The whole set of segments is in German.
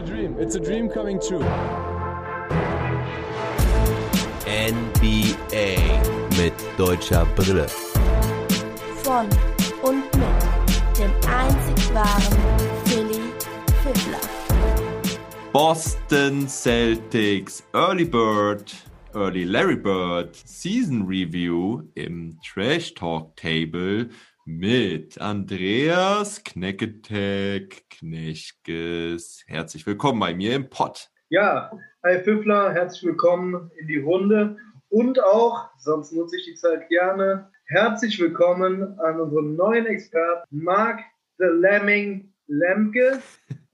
a dream. It's a dream coming true. NBA mit deutscher Brille. Von und mit dem einzig wahren Philly Fiddler. Boston Celtics Early Bird, Early Larry Bird Season Review im Trash Talk Table mit Andreas Knecketek Knechkes. Herzlich willkommen bei mir im Pod. Ja, hi Pfiffler, herzlich willkommen in die Runde und auch, sonst nutze ich die Zeit gerne, herzlich willkommen an unseren neuen Experten Mark the Lemming Lemke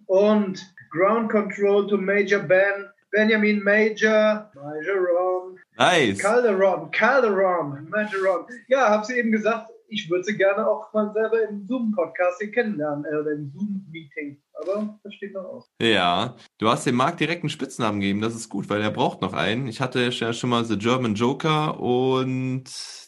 und Ground Control to Major Ben Benjamin Major Majoron Nice. Calderon Calderon Majoron. Ja, hab's eben gesagt, ich würde sie gerne auch mal selber im Zoom-Podcast hier kennenlernen, äh, oder im Zoom-Meeting. Aber das steht noch aus. Ja, du hast dem Marc direkt einen Spitznamen gegeben, das ist gut, weil er braucht noch einen. Ich hatte ja schon mal The German Joker und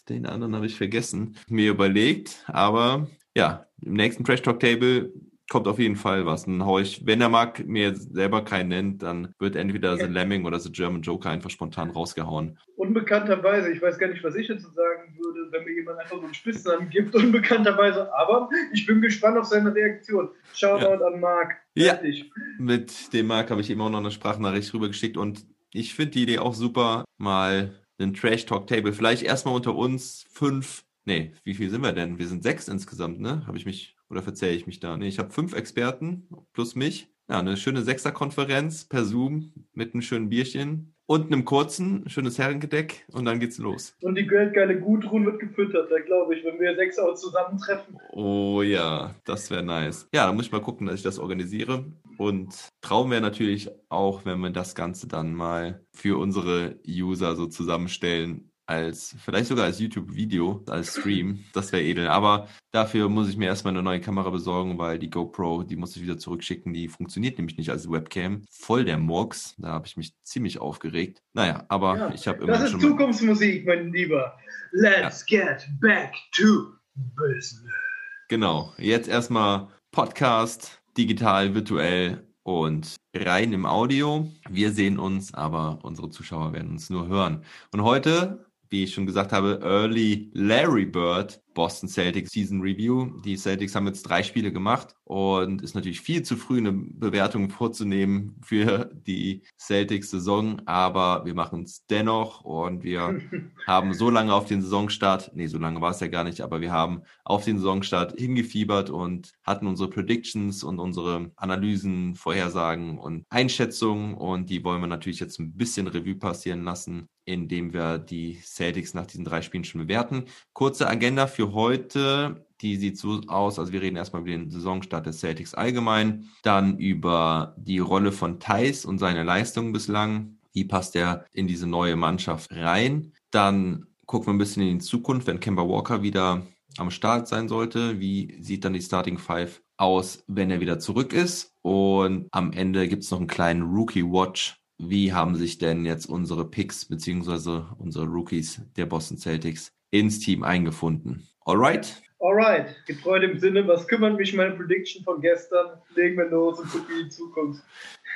den anderen habe ich vergessen, mir überlegt, aber ja, im nächsten Trash Talk Table kommt auf jeden Fall was. Dann hau ich, wenn der Marc mir selber keinen nennt, dann wird entweder The Lemming oder The German Joker einfach spontan rausgehauen. Unbekannterweise, ich weiß gar nicht, was ich dazu sagen würde, wenn mir jemand einfach so einen Spitznamen gibt, unbekannterweise, aber ich bin gespannt auf seine Reaktion. Shoutout an Marc. Ja. Mit dem Marc habe ich eben auch noch eine Sprachnachricht rübergeschickt und ich finde die Idee auch super, mal einen Trash Talk Table, vielleicht erstmal unter uns fünf, nee, wie viel sind wir denn? Wir sind sechs insgesamt, ne? Habe ich mich, oder verzähle ich mich da? Nee, ich habe fünf Experten plus mich. Ja, eine schöne Sechserkonferenz per Zoom mit einem schönen Bierchen und einem kurzen, schönes Herrengedeck und dann geht's los. Und die geldgeile Gudrun wird gefüttert, da glaube ich, wenn wir sechs auch zusammentreffen. Oh ja, das wäre nice. Ja, da muss ich mal gucken, dass ich das organisiere. Und Traum wäre natürlich auch, wenn wir das Ganze dann mal für unsere User so zusammenstellen, als vielleicht sogar als YouTube-Video, als Stream. Das wäre edel. Aber dafür muss ich mir erstmal eine neue Kamera besorgen, weil die GoPro, die muss ich wieder zurückschicken. Die funktioniert nämlich nicht als Webcam. Voll der Murks. Da habe ich mich ziemlich aufgeregt. Naja, aber Ja, ich habe Das immer ist schon. Zukunftsmusik, mein Lieber. Let's get back to business. Genau. Jetzt erstmal Podcast, digital, virtuell und rein im Audio. Wir sehen uns, aber unsere Zuschauer werden uns nur hören. Und heute, wie ich schon gesagt habe, Early Larry Bird Boston Celtics Season Review. Die Celtics haben jetzt drei Spiele gemacht und ist natürlich viel zu früh eine Bewertung vorzunehmen für die Celtics Saison, aber wir machen es dennoch und wir haben so lange auf den Saisonstart, nee, so lange war es ja gar nicht, aber wir haben auf den Saisonstart hingefiebert und hatten unsere Predictions und unsere Analysen, Vorhersagen und Einschätzungen und die wollen wir natürlich jetzt ein bisschen Revue passieren lassen, indem wir die Celtics nach diesen drei Spielen schon bewerten. Kurze Agenda für heute. Die sieht so aus, also wir reden erstmal über den Saisonstart des Celtics allgemein, dann über die Rolle von Thais und seine Leistung bislang. Wie passt er in diese neue Mannschaft rein? Dann gucken wir ein bisschen in die Zukunft, wenn Kemba Walker wieder am Start sein sollte. Wie sieht dann die Starting Five aus, wenn er wieder zurück ist? Und am Ende gibt es noch einen kleinen Rookie Watch. Wie haben sich denn jetzt unsere Picks beziehungsweise unsere Rookies der Boston Celtics ins Team eingefunden? Alright? Alright, getreu dem Sinne, was kümmert mich meine Prediction von gestern? Legen wir los und gucken in die Zukunft.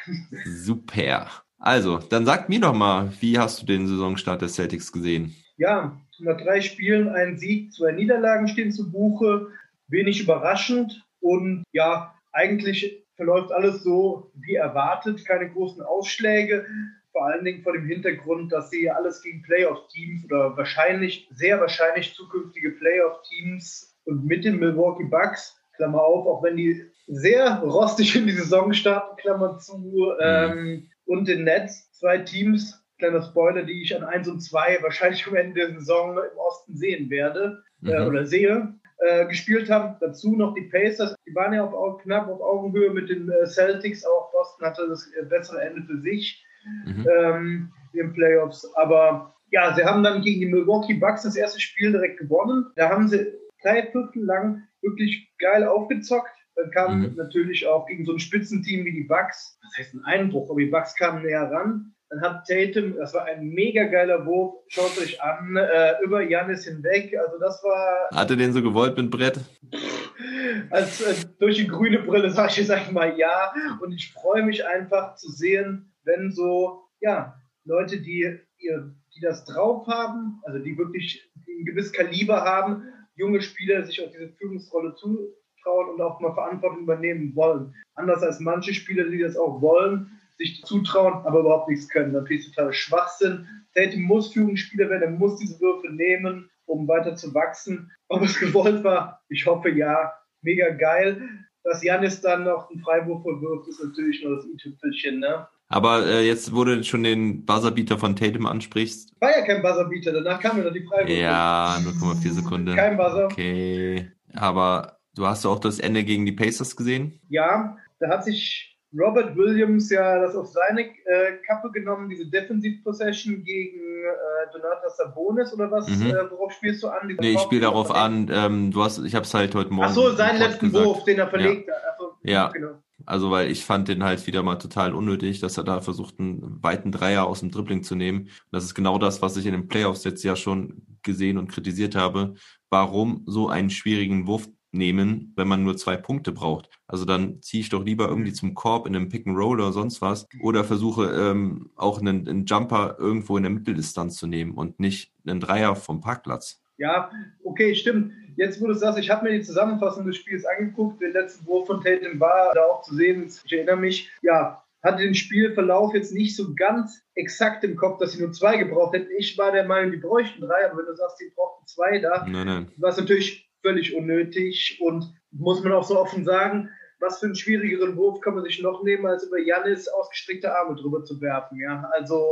Super. Also, dann sag mir doch mal, wie hast du den Saisonstart der Celtics gesehen? Ja, nach drei Spielen ein Sieg, zwei Niederlagen stehen zu Buche. Wenig überraschend und ja, eigentlich verläuft alles so wie erwartet, keine großen Ausschläge. Vor allen Dingen vor dem Hintergrund, dass sie alles gegen Playoff-Teams oder wahrscheinlich, sehr wahrscheinlich zukünftige Playoff-Teams und mit den Milwaukee Bucks, Klammer auf, auch wenn die sehr rostig in die Saison starten, Klammer zu, ähm, und den Nets, zwei Teams, kleiner Spoiler, die ich an 1 und 2 wahrscheinlich am Ende der Saison im Osten sehen werde äh, Mhm. oder sehe, äh, gespielt haben. Dazu noch die Pacers, die waren ja auf, Au- knapp auf Augenhöhe mit den äh, Celtics, auch Boston hatte das äh, bessere Ende für sich Mhm. ähm, in den Playoffs. Aber ja, sie haben dann gegen die Milwaukee Bucks das erste Spiel direkt gewonnen. Da haben sie drei Viertel lang wirklich geil aufgezockt. Dann kam Mhm. natürlich auch gegen so ein Spitzenteam wie die Bucks, das heißt ein Einbruch, aber die Bucks kamen näher ran. Dann hat Tatum, das war ein mega geiler Wurf, schaut euch an, äh, über Janis hinweg. Also das war. Hat er den so gewollt mit Brett? Als äh, durch die grüne Brille sage ich jetzt einfach mal ja. Und ich freue mich einfach zu sehen, wenn so, ja, Leute, die, die das drauf haben, also die wirklich ein gewisses Kaliber haben, junge Spieler sich auch diese Führungsrolle zutrauen und auch mal Verantwortung übernehmen wollen. Anders als manche Spieler, die das auch wollen, sich zutrauen, aber überhaupt nichts können. Natürlich total Schwachsinn. Tatum muss Führungsspieler werden, er muss diese Würfe nehmen, um weiter zu wachsen. Ob es gewollt war, ich hoffe ja. Mega geil. Dass Janis dann noch einen Freiwurf verwirft, ist natürlich nur das i-Tüpfelchen, ne? Aber äh, jetzt, wo du schon den Buzzerbeater von Tatum ansprichst. War ja kein Buzzerbeater, danach kam ja noch die Freiwurf. Ja, 0,4 Sekunden. Kein Buzzer. Okay. Aber du hast auch das Ende gegen die Pacers gesehen? Ja, da hat sich Robert Williams ja das auf seine äh, Kappe genommen, diese Defensive Possession gegen äh, Donatas Sabonis oder was? Mhm. Äh, worauf spielst du an? Nee, ich spiele darauf an, ähm, du hast, ich habe es halt heute Morgen. Ach so, seinen letzten gesagt. Wurf, den er verlegt hat. Also, Ja. Genau. Also, weil ich fand den halt wieder mal total unnötig, dass er da versucht, einen weiten Dreier aus dem Dribbling zu nehmen. Und das ist genau das, was ich in den Playoffs jetzt ja schon gesehen und kritisiert habe. Warum so einen schwierigen Wurf nehmen, wenn man nur zwei Punkte braucht? Also dann ziehe ich doch lieber irgendwie zum Korb in einem Pick and Roll oder sonst was oder versuche ähm, auch einen, einen Jumper irgendwo in der Mitteldistanz zu nehmen und nicht einen Dreier vom Parkplatz. Ja, okay, stimmt. Jetzt, wo du sagst, ich habe mir die Zusammenfassung des Spiels angeguckt. Der letzte Wurf von Tatum war da auch zu sehen. Ich erinnere mich, ja, hatte den Spielverlauf jetzt nicht so ganz exakt im Kopf, dass sie nur zwei gebraucht hätten. Ich war der Meinung, die bräuchten drei, aber wenn du sagst, die brauchten zwei da, Nein, nein. war es natürlich völlig unnötig und muss man auch so offen sagen, was für einen schwierigeren Wurf kann man sich noch nehmen, als über Jannis ausgestreckte Arme drüber zu werfen. Ja, also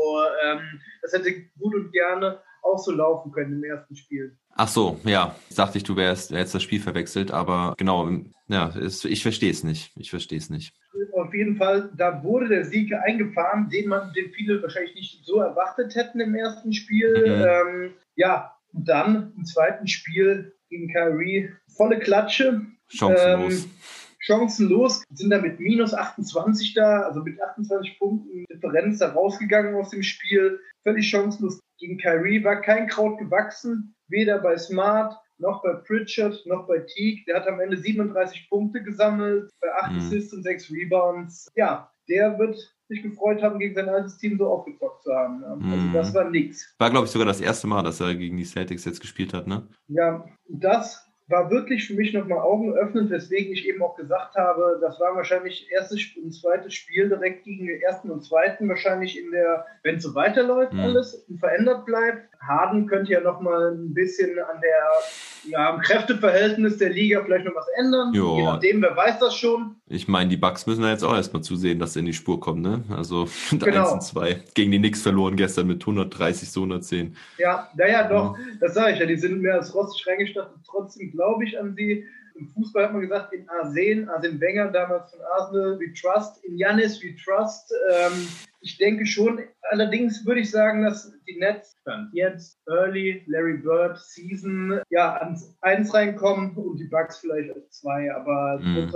ähm, das hätte gut und gerne auch so laufen können im ersten Spiel. Ach so, ja. Dachte ich, du wärst hättest das Spiel verwechselt, aber genau, ja, es, ich verstehe es nicht. Ich verstehe es nicht. Auf jeden Fall, da wurde der Sieg eingefahren, den man, den viele wahrscheinlich nicht so erwartet hätten im ersten Spiel. Mhm. Ähm, ja, und dann im zweiten Spiel gegen Kyrie volle Klatsche. Chancenlos. Ähm, chancenlos, sind da mit minus 28 da, also mit 28 Punkten Differenz da rausgegangen aus dem Spiel. Völlig chancenlos gegen Kyrie, war kein Kraut gewachsen, weder bei Smart noch bei Pritchard noch bei Teague. Der hat am Ende 37 Punkte gesammelt, bei 8 Mhm. Assists und 6 Rebounds. Ja, der wird sich gefreut haben, gegen sein altes Team so aufgezockt zu haben. Also Mhm. das war nix. War, glaube ich, sogar das erste Mal, dass er gegen die Celtics jetzt gespielt hat, ne? Ja, das war wirklich für mich nochmal Augen öffnend, weswegen ich eben auch gesagt habe, das war wahrscheinlich erstes und zweites Spiel direkt gegen den ersten und zweiten, wahrscheinlich in der, wenn es so weiterläuft Mhm. alles und verändert bleibt. Harden könnte ja nochmal ein bisschen an der, ja, am Kräfteverhältnis der Liga vielleicht noch was ändern. Jo. Je nachdem, wer weiß das schon. Ich meine, die Bucks müssen da jetzt auch erstmal zusehen, dass sie in die Spur kommen, ne? Also mit Genau. 1 und 2. Gegen die Knicks verloren gestern mit 130 zu 110. Ja, naja, doch, das sage ich ja, die sind mehr als rostig reingestattet. Trotzdem glaube ich an sie. Im Fußball hat man gesagt, in Arsen, Arsene Wenger damals von Arsenal, we trust, in Janis, we trust. Ähm, ich denke schon, allerdings würde ich sagen, dass die Nets dann jetzt Early, Larry Bird, Season, ja, ans Eins reinkommen und die Bucks vielleicht als zwei, aber Mhm.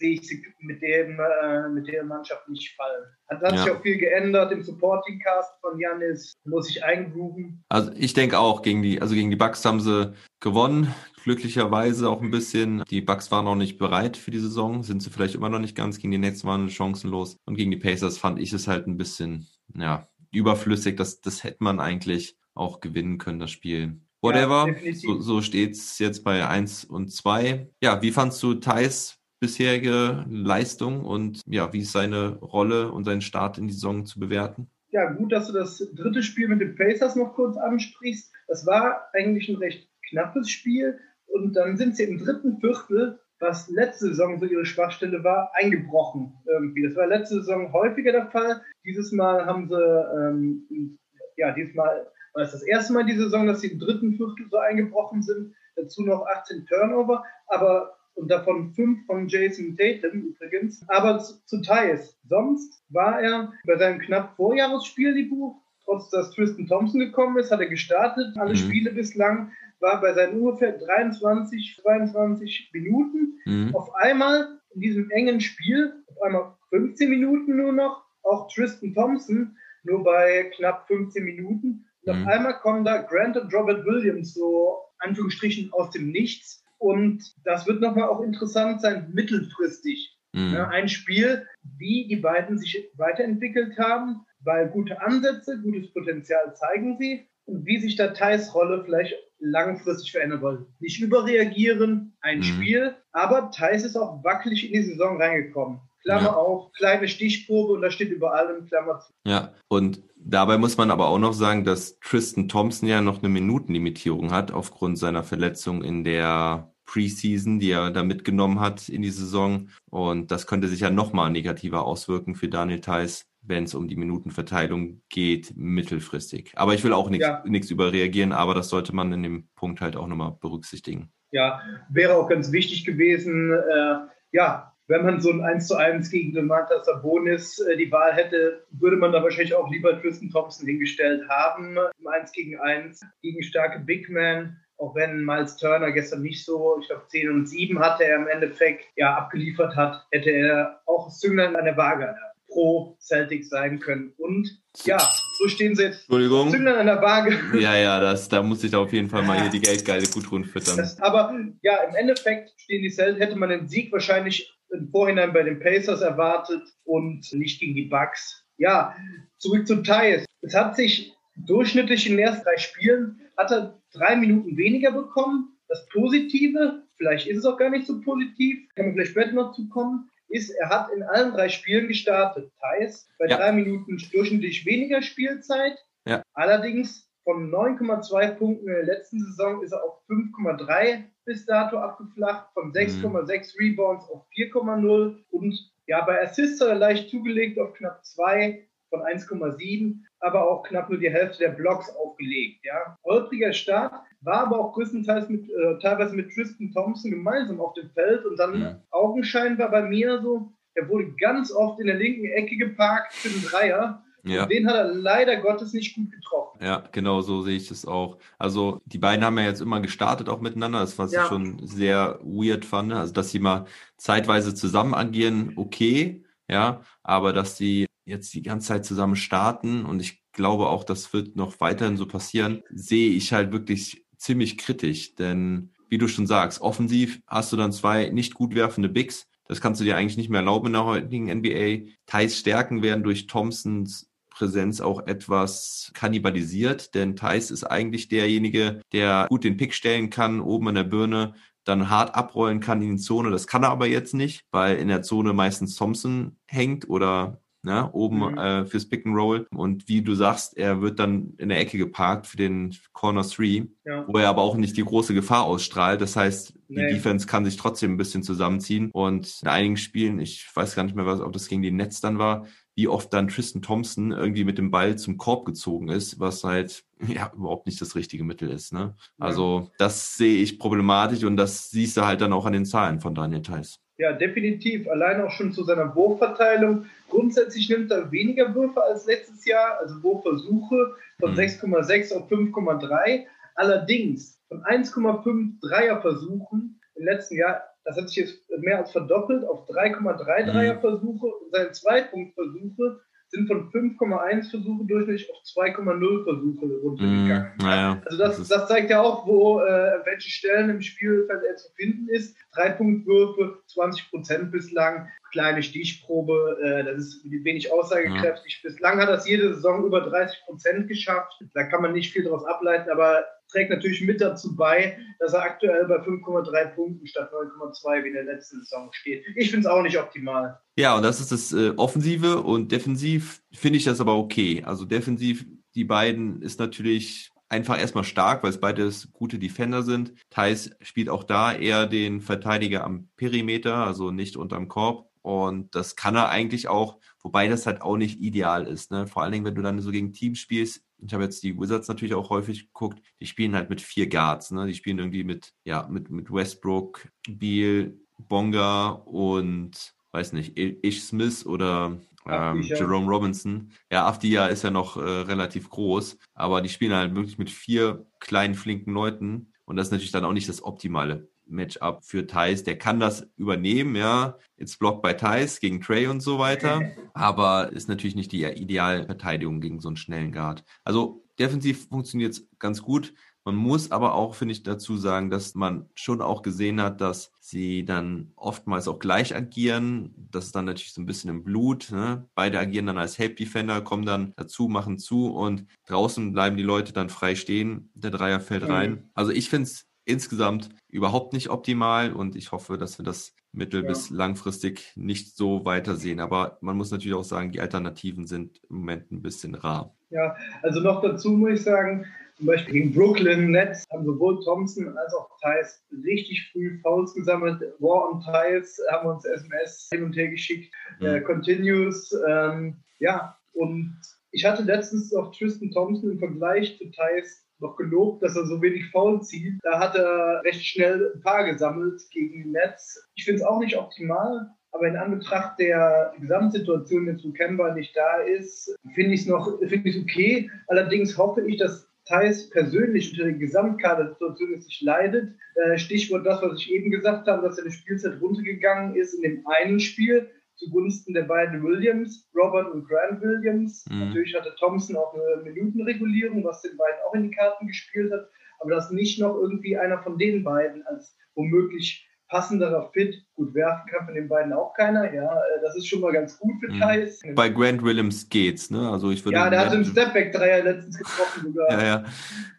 Sehe ich sie mit dem, äh, mit der Mannschaft nicht fallen. Hat, hat Ja. sich auch viel geändert im Supporting Cast von Janis, muss sich eingrooven. Also ich denke auch, gegen die, also gegen die Bucks haben sie gewonnen, glücklicherweise auch ein bisschen. Die Bucks waren noch nicht bereit für die Saison, sind sie vielleicht immer noch nicht ganz. Gegen die Nets waren sie chancenlos. Und gegen die Pacers fand ich es halt ein bisschen, ja, überflüssig. Das, das hätte man eigentlich auch gewinnen können, das Spiel. Whatever. definitiv. so, so steht's jetzt bei 1 und 2. Ja, wie fandst du Thais bisherige Leistung und ja, wie ist seine Rolle und sein Start in die Saison zu bewerten? Ja, gut, dass du das dritte Spiel mit den Pacers noch kurz ansprichst. Das war eigentlich ein recht knappes Spiel. Und dann sind sie im dritten Viertel, was letzte Saison so ihre Schwachstelle war, eingebrochen irgendwie. Das war letzte Saison häufiger der Fall. Dieses Mal haben sie, ähm, ja, diesmal war es das erste Mal die Saison, dass sie im dritten Viertel so eingebrochen sind. Dazu noch 18 Turnover, aber und davon fünf von Jason Tatum übrigens. Aber zu, zu Thais. Sonst war er bei seinem knapp Vorjahresspieldebut, trotz dass Tristan Thompson gekommen ist, hat er gestartet, alle Mhm. Spiele bislang, war bei seinen ungefähr 23, 22 Minuten. Mhm. Auf einmal in diesem engen Spiel, auf einmal 15 Minuten nur noch, auch Tristan Thompson nur bei knapp 15 Minuten. Und Mhm. auf einmal kommen da Grant und Robert Williams so Anführungsstrichen aus dem Nichts. Und das wird nochmal auch interessant sein, mittelfristig. Mhm. Ne, ein Spiel, wie die beiden sich weiterentwickelt haben, weil gute Ansätze, gutes Potenzial zeigen sie und wie sich da Thais Rolle vielleicht langfristig verändern soll. Nicht überreagieren, ein Mhm. Spiel, aber Thais ist auch wackelig in die Saison reingekommen. Klammer Ja. auf, kleine Stichprobe und da steht über allem Klammer zu. Ja, und dabei muss man aber auch noch sagen, dass Tristan Thompson ja noch eine Minutenlimitierung hat aufgrund seiner Verletzung in der Preseason, die er da mitgenommen hat in die Saison. Und das könnte sich ja nochmal negativer auswirken für Daniel Theiss, wenn es um die Minutenverteilung geht, mittelfristig. Aber ich will auch nichts Ja. überreagieren, aber das sollte man in dem Punkt halt auch nochmal berücksichtigen. Ja, wäre auch ganz wichtig gewesen, äh, ja, wenn man so ein 1 zu 1 gegen Domantas Sabonis äh, die Wahl hätte, würde man da wahrscheinlich auch lieber Tristan Thompson hingestellt haben, im 1 gegen 1 gegen starke Big Man. Auch wenn Miles Turner gestern nicht so, ich glaube 10 und 7 hatte er im Endeffekt ja abgeliefert hat, hätte er auch Zünglein an der Waage äh, pro Celtics sein können. Und ja, so stehen sie jetzt Entschuldigung. Zünglein an der Waage. Ja, ja, das, da muss ich da auf jeden Fall mal hier die Geldgeile Gudrun füttern. Das, aber ja, im Endeffekt stehen die Celtics, hätte man den Sieg wahrscheinlich im Vorhinein bei den Pacers erwartet und nicht gegen die Bucks. Ja, zurück zu Tyus. Es hat sich durchschnittlich in den ersten drei Spielen, hat er drei Minuten weniger bekommen. Das Positive, vielleicht ist es auch gar nicht so positiv, kann man vielleicht später noch zukommen, ist, er hat in allen drei Spielen gestartet. Thais bei Ja. drei Minuten durchschnittlich weniger Spielzeit. Ja. Allerdings von 9,2 Punkten in der letzten Saison ist er auf 5,3 bis dato abgeflacht, von 6,6 Rebounds auf 4,0 und ja, bei Assists hat er leicht zugelegt auf knapp 2 von 1,7, aber auch knapp nur die Hälfte der Blocks aufgelegt. Ja. Holpriger Start, war aber auch größtenteils mit, äh, teilweise mit Tristan Thompson gemeinsam auf dem Feld und dann Mhm. augenscheinbar bei mir so, er wurde ganz oft in der linken Ecke geparkt für den Dreier. Ja. Und den hat er leider Gottes nicht gut getroffen. Ja, genau so sehe ich es auch. Also die beiden haben ja jetzt immer gestartet auch miteinander, das was Ja. ich schon sehr weird fand. Also dass sie mal zeitweise zusammen agieren, okay, ja, aber dass sie jetzt die ganze Zeit zusammen starten und ich glaube auch, das wird noch weiterhin so passieren, sehe ich halt wirklich ziemlich kritisch, denn wie du schon sagst, offensiv hast du dann zwei nicht gut werfende Bigs. Das kannst du dir eigentlich nicht mehr erlauben in der heutigen NBA. Thais Stärken werden durch Thompsons Präsenz auch etwas kannibalisiert, denn Thais ist eigentlich derjenige, der gut den Pick stellen kann, oben an der Birne, dann hart abrollen kann in die Zone. Das kann er aber jetzt nicht, weil in der Zone meistens Thompson hängt oder ne, oben Mhm. äh, fürs Pick and Roll. Und wie du sagst, er wird dann in der Ecke geparkt für den Corner Three, Ja. wo er aber auch nicht die große Gefahr ausstrahlt. Das heißt, die Nee. Defense kann sich trotzdem ein bisschen zusammenziehen. Und in einigen Spielen, ich weiß gar nicht mehr, was, ob das gegen die Nets dann war, wie oft dann Tristan Thompson irgendwie mit dem Ball zum Korb gezogen ist, was halt ja überhaupt nicht das richtige Mittel ist. Ne? Also das sehe ich problematisch und das siehst du halt dann auch an den Zahlen von Daniel Theiss. Ja, definitiv. Allein auch schon zu seiner Wurfverteilung. Grundsätzlich nimmt er weniger Würfe als letztes Jahr, also Wurfversuche von Mhm. 6,6 auf 5,3. Allerdings von 1,5 Dreierversuchen im letzten Jahr, das hat sich jetzt mehr als verdoppelt auf 3,3 Mhm. Dreierversuche. Und seine Zweipunktversuche sind von 5,1 Versuche durchschnittlich auf 2,0 Versuche runtergegangen. Mm, naja, Also das, das ist- das zeigt ja auch, wo äh, welche Stellen im Spielfeld er zu finden ist. Dreipunktwürfe, 20 Prozent bislang, kleine Stichprobe, äh, das ist wenig aussagekräftig. Bislang hat es jede Saison über 30 Prozent geschafft. Da kann man nicht viel daraus ableiten, aber trägt natürlich mit dazu bei, dass er aktuell bei 5,3 Punkten statt 9,2 wie in der letzten Saison steht. Ich finde es auch nicht optimal. Ja, und das ist das äh, Offensive und defensiv finde ich das aber okay. Also defensiv, die beiden ist natürlich einfach erstmal stark, weil es beides gute Defender sind. Thais spielt auch da eher den Verteidiger am Perimeter, also nicht unterm Korb. Und das kann er eigentlich auch, wobei das halt auch nicht ideal ist. Ne? Vor allen Dingen, wenn du dann so gegen Teams spielst. Ich habe jetzt die Wizards natürlich auch häufig geguckt. Die spielen halt mit vier Guards. Ne? Die spielen irgendwie mit, ja, mit, mit Westbrook, Beal, Bonga und weiß nicht, Ish Smith oder ähm. Jerome Robinson. Ja, Afdia ist ja noch äh, relativ groß, aber die spielen halt wirklich mit vier kleinen, flinken Leuten und das ist natürlich dann auch nicht das Optimale. Matchup für Thais. Der kann das übernehmen, ja. Jetzt blockt bei Thais gegen Trey und so weiter. Aber ist natürlich nicht die Idealverteidigung gegen so einen schnellen Guard. Also defensiv funktioniert es ganz gut. Man muss aber auch, finde ich, dazu sagen, dass man schon auch gesehen hat, dass sie dann oftmals auch gleich agieren. Das ist dann natürlich so ein bisschen im Blut. Ne? Beide agieren dann als Help Defender, kommen dann dazu, machen zu und draußen bleiben die Leute dann frei stehen. Der Dreier fällt mhm. rein. Also ich finde es insgesamt überhaupt nicht optimal und ich hoffe, dass wir das mittel- ja. bis langfristig nicht so weitersehen. Aber man muss natürlich auch sagen, die Alternativen sind im Moment ein bisschen rar. Ja, also noch dazu muss ich sagen, zum Beispiel gegen Brooklyn Nets haben sowohl Thompson als auch Thais richtig früh Fouls gesammelt. War und Thais haben uns SMS hin und her geschickt. Mhm. Äh, continues. Ähm, ja, und ich hatte letztens noch Tristan Thompson im Vergleich zu Thais noch gelobt, dass er so wenig Foul zieht. Da hat er recht schnell ein paar gesammelt gegen die Nets. Ich finde es auch nicht optimal, aber in Anbetracht der Gesamtsituation, jetzt wo Kemba nicht da ist, finde ich es noch find ich's okay. Allerdings hoffe ich, dass Thais persönlich unter der Gesamtkadersituation nicht leidet. Äh, Stichwort das, was ich eben gesagt habe, dass seine Spielzeit runtergegangen ist in dem einen Spiel zugunsten der beiden Williams, Robert und Grant Williams. Mhm. Natürlich hatte Thompson auch eine Minutenregulierung, was den beiden auch in die Karten gespielt hat. Aber dass nicht noch irgendwie einer von den beiden als womöglich passenderer Fit gut werfen kann von den beiden auch keiner. Ja, äh, das ist schon mal ganz gut für mhm. Thais. Bei Grant Williams geht's, ne? Also ich würde. Ja, der hat einen Stepback-Dreier letztens getroffen sogar. ja,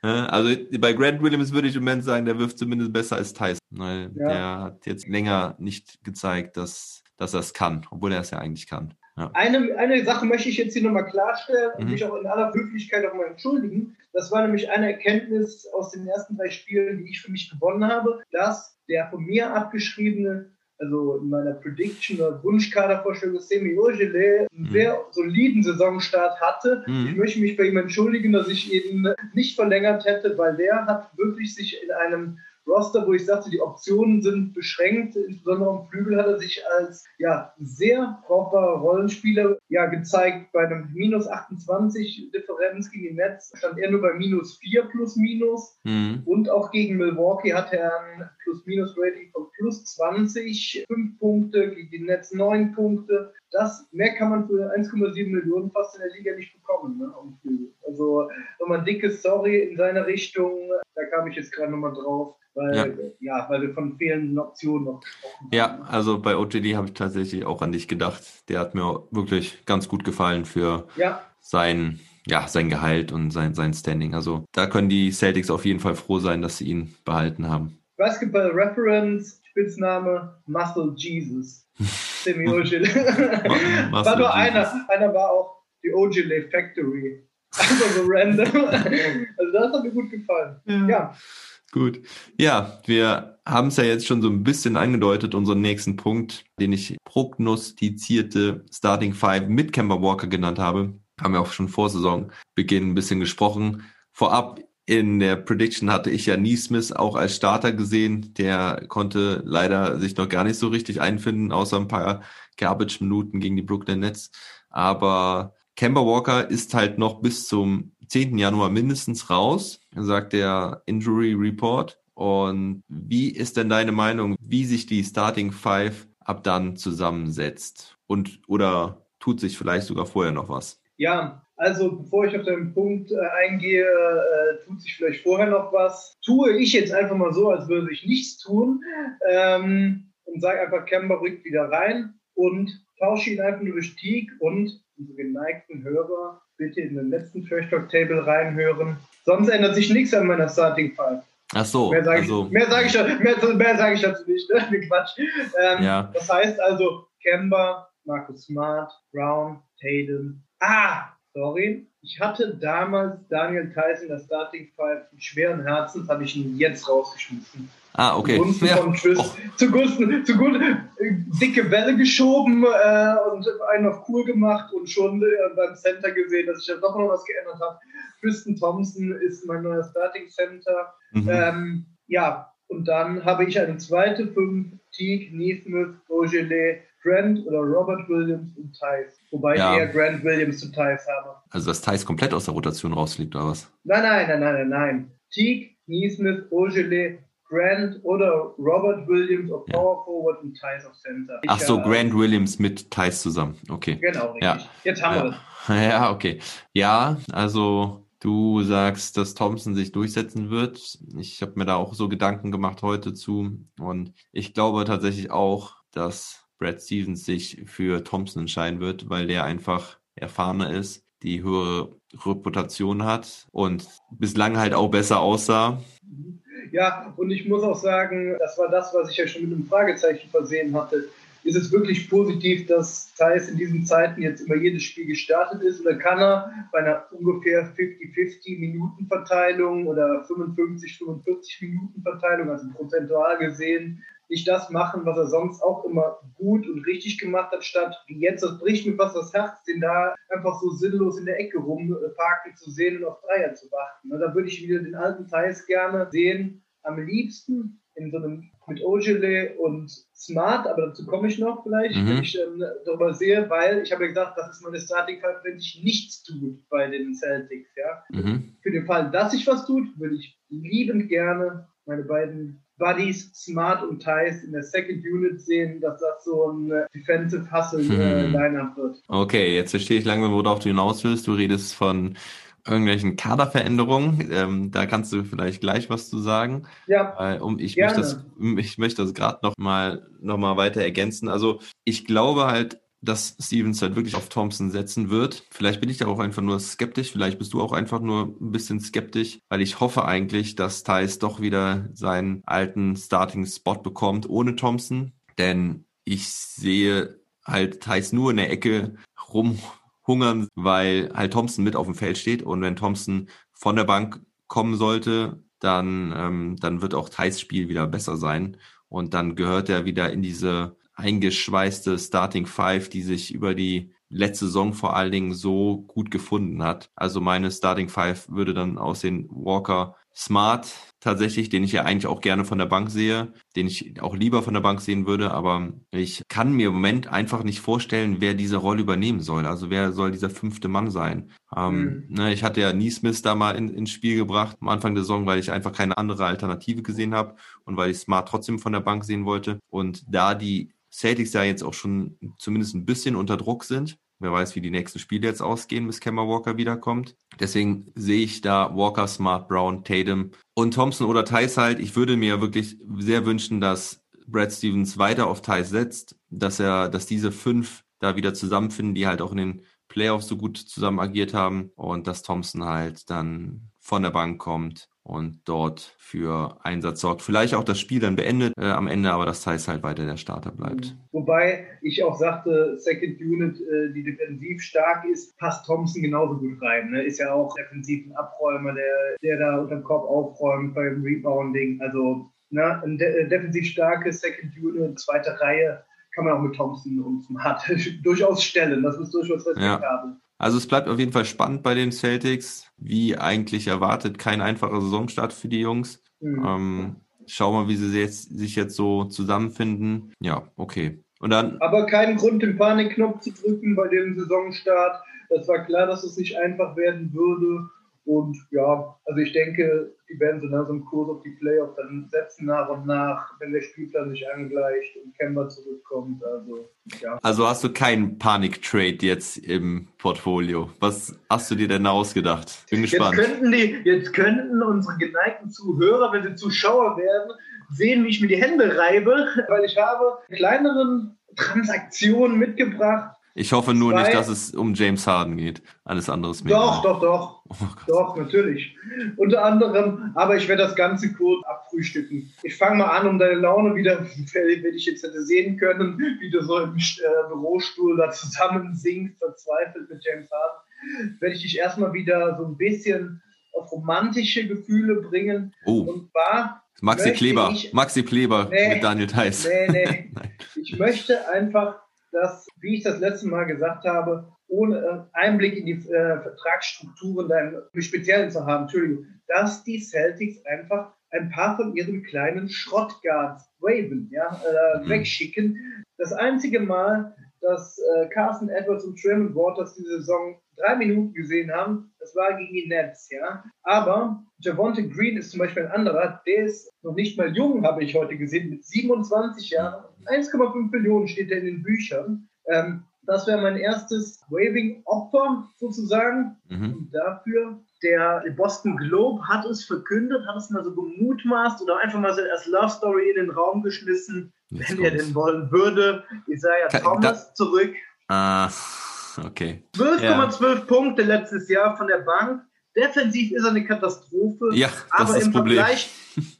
ja. Also bei Grant Williams würde ich im Moment sagen, der wirft zumindest besser als Thais. Weil ja. der hat jetzt länger nicht gezeigt, dass, dass er es kann, obwohl er es ja eigentlich kann. Ja. Eine, eine Sache möchte ich jetzt hier nochmal klarstellen und mhm. mich auch in aller Höflichkeit auch mal entschuldigen. Das war nämlich eine Erkenntnis aus den ersten drei Spielen, die ich für mich gewonnen habe, dass der von mir abgeschriebene, also in meiner Prediction oder Wunschkadervorstellung Semi Ogele, einen mhm. sehr soliden Saisonstart hatte. Mhm. Ich möchte mich bei ihm entschuldigen, dass ich ihn nicht verlängert hätte, weil der hat wirklich sich in einem Roster, wo ich sagte, die Optionen sind beschränkt. Insbesondere am Flügel hat er sich als ja, sehr brauchbarer Rollenspieler ja, gezeigt. Bei einem minus 28 Differenz gegen die Nets stand er nur bei minus 4 plus minus. Mhm. Und auch gegen Milwaukee hat er ein Plus-Minus-Rating von plus 20, 5 Punkte, gegen die Nets 9 Punkte. Das, mehr kann man für 1,7 Millionen fast in der Liga nicht bekommen. Ne, also nochmal ein dickes Sorry in seine Richtung. Da kam ich jetzt gerade nochmal drauf. Weil, ja. ja. weil wir von fehlenden Optionen noch gesprochen haben. Ja, also bei OJD habe ich tatsächlich auch an dich gedacht. Der hat mir wirklich ganz gut gefallen für ja. sein, ja, sein Gehalt und sein, sein Standing. Also da können die Celtics auf jeden Fall froh sein, dass sie ihn behalten haben. Basketball Reference, Spitzname Muscle Jesus. Semi Ojile. war nur einer. Einer war auch die Ojile Factory. Einfach so random. Also das hat mir gut gefallen. ja. ja. Gut. Ja, wir haben es ja jetzt schon so ein bisschen angedeutet, unseren nächsten Punkt, den ich prognostizierte Starting Five mit Kemba Walker genannt habe. Haben wir auch schon vor Saisonbeginn ein bisschen gesprochen. Vorab in der Prediction hatte ich ja Neesmith auch als Starter gesehen. Der konnte leider sich noch gar nicht so richtig einfinden, außer ein paar Garbage-Minuten gegen die Brooklyn Nets. Aber Kemba Walker ist halt noch bis zum 10. Januar mindestens raus, sagt der Injury Report. Und wie ist denn deine Meinung, wie sich die Starting Five ab dann zusammensetzt? Und oder tut sich vielleicht sogar vorher noch was? Ja, also bevor ich auf den Punkt äh, eingehe, äh, tut sich vielleicht vorher noch was. Tue ich jetzt einfach mal so, als würde ich nichts tun ähm, und sage einfach, Kemba rückt wieder rein und tausche ihn einfach nur durch Teague und unsere geneigten Hörer bitte in den letzten Trash Talk Table reinhören. Sonst ändert sich nichts an meiner Starting Five. Ach so. Mehr sage also. ich, mehr sag ich, mehr, mehr sag ich dazu nicht. Ne? Quatsch. Ähm, ja. Das heißt also Kemba, Marcus Smart, Brown, Tatum. Ah, sorry. Ich hatte damals Daniel Tyson, das Starting Five, schweren Herzens, habe ich ihn jetzt rausgeschmissen. Ah, okay. Zugunsten ja. vom Twist. Oh. Zugunsten, zugunsten, äh, dicke Welle geschoben äh, und einen auf cool gemacht und schon äh, beim Center gesehen, dass sich da doch noch was geändert hat. Tristan Thompson ist mein neuer Starting Center. Mhm. Ähm, ja, und dann habe ich eine zweite fünf, Teague, Neesmith, Ogele, Grant oder Robert Williams und Thais. Wobei ja. ich eher Grant Williams zu Thais habe. Also dass Thais komplett aus der Rotation rausfliegt, oder was? Nein, nein, nein, nein, nein. Teague, Neesmith, Ogele, Grant oder Robert Williams auf Power Forward und Thais auf Center. Ach so, Grant Williams mit Thais zusammen. Okay. Genau, richtig. Ja. Jetzt haben wir Ja. ja, okay. Ja, also du sagst, dass Thompson sich durchsetzen wird. Ich habe mir da auch so Gedanken gemacht heute zu. Und ich glaube tatsächlich auch, dass Brad Stevens sich für Thompson entscheiden wird, weil der einfach erfahrener ist, die höhere Reputation hat und bislang halt auch besser aussah. Ja, und ich muss auch sagen, das war das, was ich ja schon mit einem Fragezeichen versehen hatte. Ist es wirklich positiv, dass Thais in diesen Zeiten jetzt immer jedes Spiel gestartet ist? Oder kann er bei einer ungefähr 50-50 Minutenverteilung oder 55-45 Minutenverteilung, also prozentual gesehen, nicht das machen, was er sonst auch immer gut und richtig gemacht hat, statt wie jetzt, das bricht mir fast das Herz, den da einfach so sinnlos in der Ecke rumparken zu sehen und auf Dreier zu warten. Na, Da würde ich wieder den alten Thais gerne sehen, am liebsten in so einem mit Ogile und Smart, aber dazu komme ich noch vielleicht, Mhm. wenn ich ähm, darüber sehe, weil ich habe ja gesagt, das ist meine Starting Five, wenn sich nichts tut bei den Celtics, ja. Mhm. Für den Fall, dass sich was tut, würde ich liebend gerne meine beiden Buddies Smart und Thais in der Second Unit sehen, dass das so ein äh, Defensive Hustle äh, Hm. Lineup wird. Okay, jetzt verstehe ich langsam, worauf du hinaus willst. Du redest von irgendwelchen Kaderveränderungen. Ähm, da kannst du vielleicht gleich was zu sagen. Ja, Weil, um, ich, Gerne. möchte das, ich möchte das gerade noch mal, noch mal weiter ergänzen. Also ich glaube halt, dass Stevens halt wirklich auf Thompson setzen wird. Vielleicht bin ich da auch einfach nur skeptisch. Vielleicht bist du auch einfach nur ein bisschen skeptisch, weil ich hoffe eigentlich, dass Thais doch wieder seinen alten Starting-Spot bekommt ohne Thompson. Denn ich sehe halt Thais nur in der Ecke rumhungern, weil halt Thompson mit auf dem Feld steht. Und wenn Thompson von der Bank kommen sollte, dann, ähm, dann wird auch Thais Spiel wieder besser sein. Und dann gehört er wieder in diese eingeschweißte Starting Five, die sich über die letzte Saison vor allen Dingen so gut gefunden hat. Also meine Starting Five würde dann aussehen Walker Smart tatsächlich, den ich ja eigentlich auch gerne von der Bank sehe, den ich auch lieber von der Bank sehen würde, aber ich kann mir im Moment einfach nicht vorstellen, wer diese Rolle übernehmen soll. Also wer soll dieser fünfte Mann sein? Ähm, ne, ich hatte ja Neesmith da mal in, ins Spiel gebracht am Anfang der Saison, weil ich einfach keine andere Alternative gesehen habe und weil ich Smart trotzdem von der Bank sehen wollte. Und da die Celtics ja jetzt auch schon zumindest ein bisschen unter Druck sind. Wer weiß, wie die nächsten Spiele jetzt ausgehen, bis Kemba Walker wiederkommt. Deswegen sehe ich da Walker, Smart, Brown, Tatum und Thompson oder Thais halt. Ich würde mir wirklich sehr wünschen, dass Brad Stevens weiter auf Thais setzt, dass er, dass diese fünf da wieder zusammenfinden, die halt auch in den Playoffs so gut zusammen agiert haben und dass Thompson halt dann von der Bank kommt und dort für Einsatz sorgt. Vielleicht auch das Spiel dann beendet äh, am Ende, aber dass Thais halt weiter der Starter bleibt. Wobei ich auch sagte, Second Unit, äh, die defensiv stark ist, passt Thompson genauso gut rein. Ne? Ist ja auch defensiv ein Abräumer, der, der da unterm Korb aufräumt beim Rebounding. Also ne, ein de äh, defensiv starke Second Unit, zweite Reihe, kann man auch mit Thompson und Smart durchaus stellen. Das ist durchaus respektabel. Also es bleibt auf jeden Fall spannend bei den Celtics. Wie eigentlich erwartet, kein einfacher Saisonstart für die Jungs. Mhm. Ähm, schau mal, wie sie jetzt, sich jetzt so zusammenfinden. Ja, okay. Und dann, Aber keinen Grund, den Panikknopf zu drücken bei dem Saisonstart. Das war klar, dass es nicht einfach werden würde. Und ja, also ich denke, die werden so langsam Kurs auf die Playoffs dann setzen nach und nach, wenn der Spielplan sich angleicht und Kemba zurückkommt. Also ja. also hast du keinen Panik-Trade jetzt im Portfolio. Was hast du dir denn ausgedacht? Bin Jetzt gespannt. könnten, die, jetzt könnten unsere geneigten Zuhörer, wenn sie Zuschauer werden, sehen, wie ich mir die Hände reibe, weil ich habe kleineren Transaktionen mitgebracht. Ich hoffe nur Zwei- nicht, dass es um James Harden geht. Alles andere ist mir Doch, egal. doch, doch. Oh. Doch, natürlich. Unter anderem, aber ich werde das Ganze kurz abfrühstücken. Ich fange mal an, um deine Laune wieder, wenn ich jetzt hätte sehen können, wie du so im äh, Bürostuhl da zusammensinkst, verzweifelt mit James Harden, werde ich dich erstmal wieder so ein bisschen auf romantische Gefühle bringen. Oh, Und zwar, Maxi Kleber. ich- Maxi Kleber Nee. mit Daniel Theiss. nee, nee, Nein. ich möchte einfach, dass, wie ich das letzte Mal gesagt habe, ohne äh, Einblick in die äh, Vertragsstrukturen da im im Speziellen zu haben, Entschuldigung, dass die Celtics einfach ein paar von ihren kleinen Schrottguards waven, ja, äh, Mhm. wegschicken. Das einzige Mal, dass äh, Carson Edwards und Tremont Waters diese Saison drei Minuten gesehen haben. Das war gegen die Nets, ja. Aber Javonte Green ist zum Beispiel ein anderer, der ist noch nicht mal jung, habe ich heute gesehen, mit 27 Jahren. 1,5 Millionen steht er in den Büchern. Ähm, das wäre mein erstes Waving-Opfer sozusagen. Mhm. Und dafür, der Boston Globe hat es verkündet, hat es mal so gemutmaßt oder einfach mal so als Love Story in den Raum geschmissen, Jetzt wenn kommt's. er denn wollen würde. Isaiah Thomas da, zurück. Ah, okay. 12,12 ja. Punkte letztes Jahr von der Bank. Defensiv ist er eine Katastrophe. Ja, das aber ist das im Problem. Vergleich,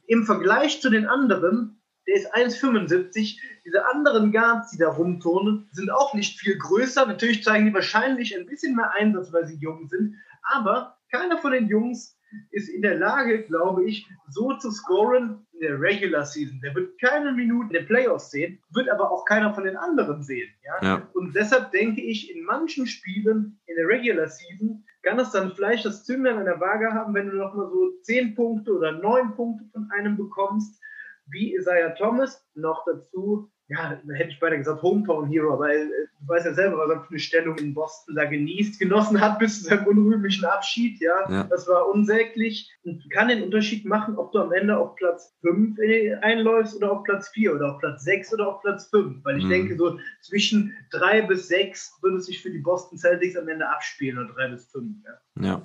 im Vergleich zu den anderen der ist 1,75. Diese anderen Guards, die da rumturnen, sind auch nicht viel größer. Natürlich zeigen die wahrscheinlich ein bisschen mehr Einsatz, weil sie jung sind. Aber keiner von den Jungs ist in der Lage, glaube ich, so zu scoren in der Regular Season. Der wird keine Minuten in den Playoffs sehen, wird aber auch keiner von den anderen sehen. Ja? ja? Und deshalb denke ich, in manchen Spielen in der Regular Season kann es dann vielleicht das Zünglein an der Waage haben, wenn du noch mal so 10 Punkte oder 9 Punkte von einem bekommst wie Isaiah Thomas, noch dazu, ja, hätte ich beinahe gesagt Hometown Hero, weil äh, du weißt ja selber, was er für eine Stellung in Boston da genießt, genossen hat bis zu seinem unrühmlichen Abschied, ja. ja. Das war unsäglich und kann den Unterschied machen, ob du am Ende auf Platz 5 einläufst oder auf Platz 4 oder auf Platz 6 oder auf Platz 5, weil ich mhm. denke, so zwischen 3 bis 6 würde es sich für die Boston Celtics am Ende abspielen oder 3 bis 5, ja. Ja.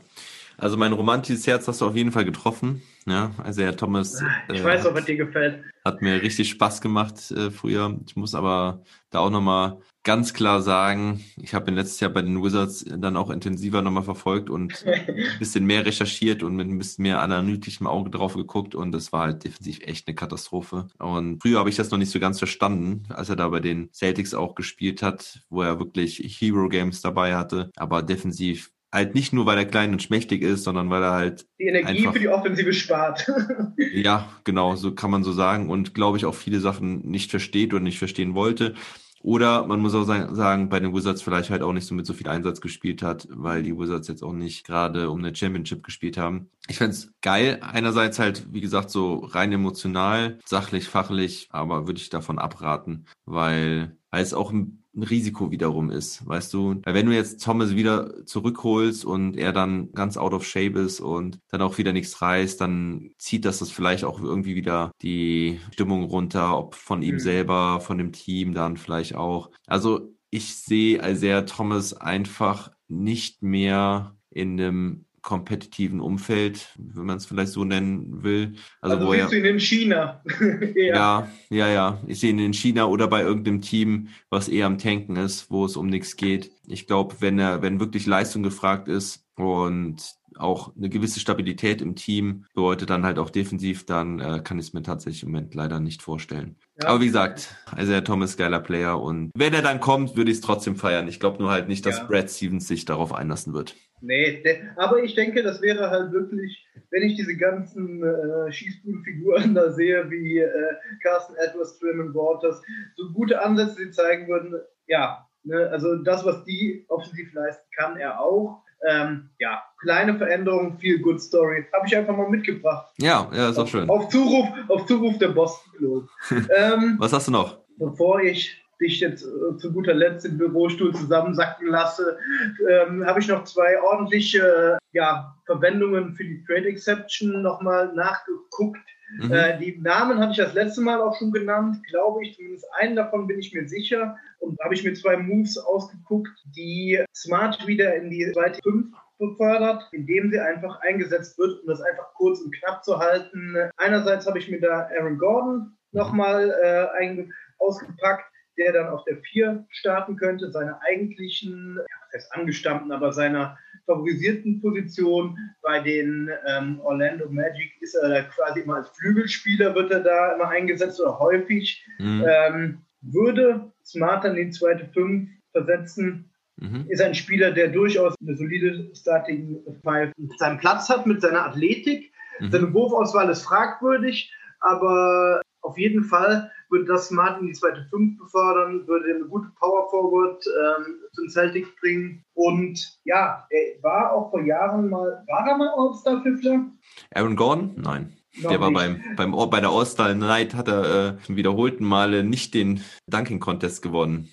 Also mein romantisches Herz hast du auf jeden Fall getroffen. Ja, also Herr Thomas. Ich äh, weiß auch, was dir gefällt. Hat mir richtig Spaß gemacht äh, früher. Ich muss aber da auch nochmal ganz klar sagen, ich habe ihn letztes Jahr bei den Wizards dann auch intensiver nochmal verfolgt und ein bisschen mehr recherchiert und mit ein bisschen mehr analytischem Auge drauf geguckt und das war halt defensiv echt eine Katastrophe. Und früher habe ich das noch nicht so ganz verstanden, als er da bei den Celtics auch gespielt hat, wo er wirklich Hero Games dabei hatte, aber defensiv halt nicht nur, weil er klein und schmächtig ist, sondern weil er halt die Energie einfach, für die Offensive spart. ja, genau, so kann man so sagen und glaube ich auch viele Sachen nicht versteht oder nicht verstehen wollte. Oder man muss auch sagen, bei den Wizards vielleicht halt auch nicht so mit so viel Einsatz gespielt hat, weil die Wizards jetzt auch nicht gerade um eine Championship gespielt haben. Ich fände geil, einerseits halt, wie gesagt, so rein emotional, sachlich, fachlich, aber würde ich davon abraten, weil, weil es auch ein ein Risiko wiederum ist, weißt du? Weil wenn du jetzt Thomas wieder zurückholst und er dann ganz out of shape ist und dann auch wieder nichts reißt, dann zieht das das vielleicht auch irgendwie wieder die Stimmung runter, ob von ihm mhm. selber, von dem Team dann vielleicht auch. Also ich sehe Isaiah Thomas einfach nicht mehr in einem kompetitiven Umfeld, wenn man es vielleicht so nennen will. Also, also wo siehst er, du ihn in China. ja. ja, ja, Ich sehe ihn in China oder bei irgendeinem Team, was eher am Tanken ist, wo es um nichts geht. Ich glaube, wenn er, wenn wirklich Leistung gefragt ist und auch eine gewisse Stabilität im Team bedeutet dann halt auch defensiv, dann äh, kann ich es mir tatsächlich im Moment leider nicht vorstellen. Ja. Aber wie gesagt, also der Thomas geiler Player und wenn er dann kommt, würde ich es trotzdem feiern. Ich glaube nur halt nicht, dass ja. Brad Stevens sich darauf einlassen wird. Nee, aber ich denke, das wäre halt wirklich, wenn ich diese ganzen äh, Schießbudenfiguren da sehe, wie äh, Carsten Edwards, Truman Waters, so gute Ansätze, die zeigen würden, ja, ne, also das, was die offensiv leisten, kann er auch. Ähm, ja, kleine Veränderungen, viel Good Story. Habe ich einfach mal mitgebracht. Ja, ja, ist auch auf, schön. Auf Zuruf, auf Zuruf der Boston Globe. ähm, Was hast du noch? Bevor ich dich jetzt äh, zu guter Letzt im Bürostuhl zusammensacken lasse, ähm, habe ich noch zwei ordentliche ja, Verwendungen für die Trade Exception nochmal nachgeguckt. Mhm. Äh, die Namen hatte ich das letzte Mal auch schon genannt, glaube ich. Zumindest einen davon bin ich mir sicher. Und habe ich mir zwei Moves ausgeguckt, die Smart wieder in die zweite 5 befördert, indem sie einfach eingesetzt wird, um das einfach kurz und knapp zu halten. Einerseits habe ich mir da Aaron Gordon nochmal äh, ausgepackt, der dann auf der 4 starten könnte, seine eigentlichen, ja, das heißt angestammten, aber seiner favorisierten Position. Bei den ähm, Orlando Magic ist er da quasi immer als Flügelspieler, wird er da immer eingesetzt oder häufig. Mhm. Ähm, würde Smart dann die zweite 5 versetzen, mhm. ist ein Spieler, der durchaus eine solide Starting Five seinen Platz hat mit seiner Athletik. Mhm. Seine Wurfauswahl ist fragwürdig, aber auf jeden Fall würde das Smart in die zweite Fünf befördern, würde eine gute Power Forward ähm, zum Celtic bringen. Und ja, er war auch vor Jahren mal, war er mal All-Star-Fiffler? Aaron Gordon? Nein. Noch der war beim, beim, bei der All-Star Night, hat er äh, wiederholten Male nicht den Dunking Contest gewonnen.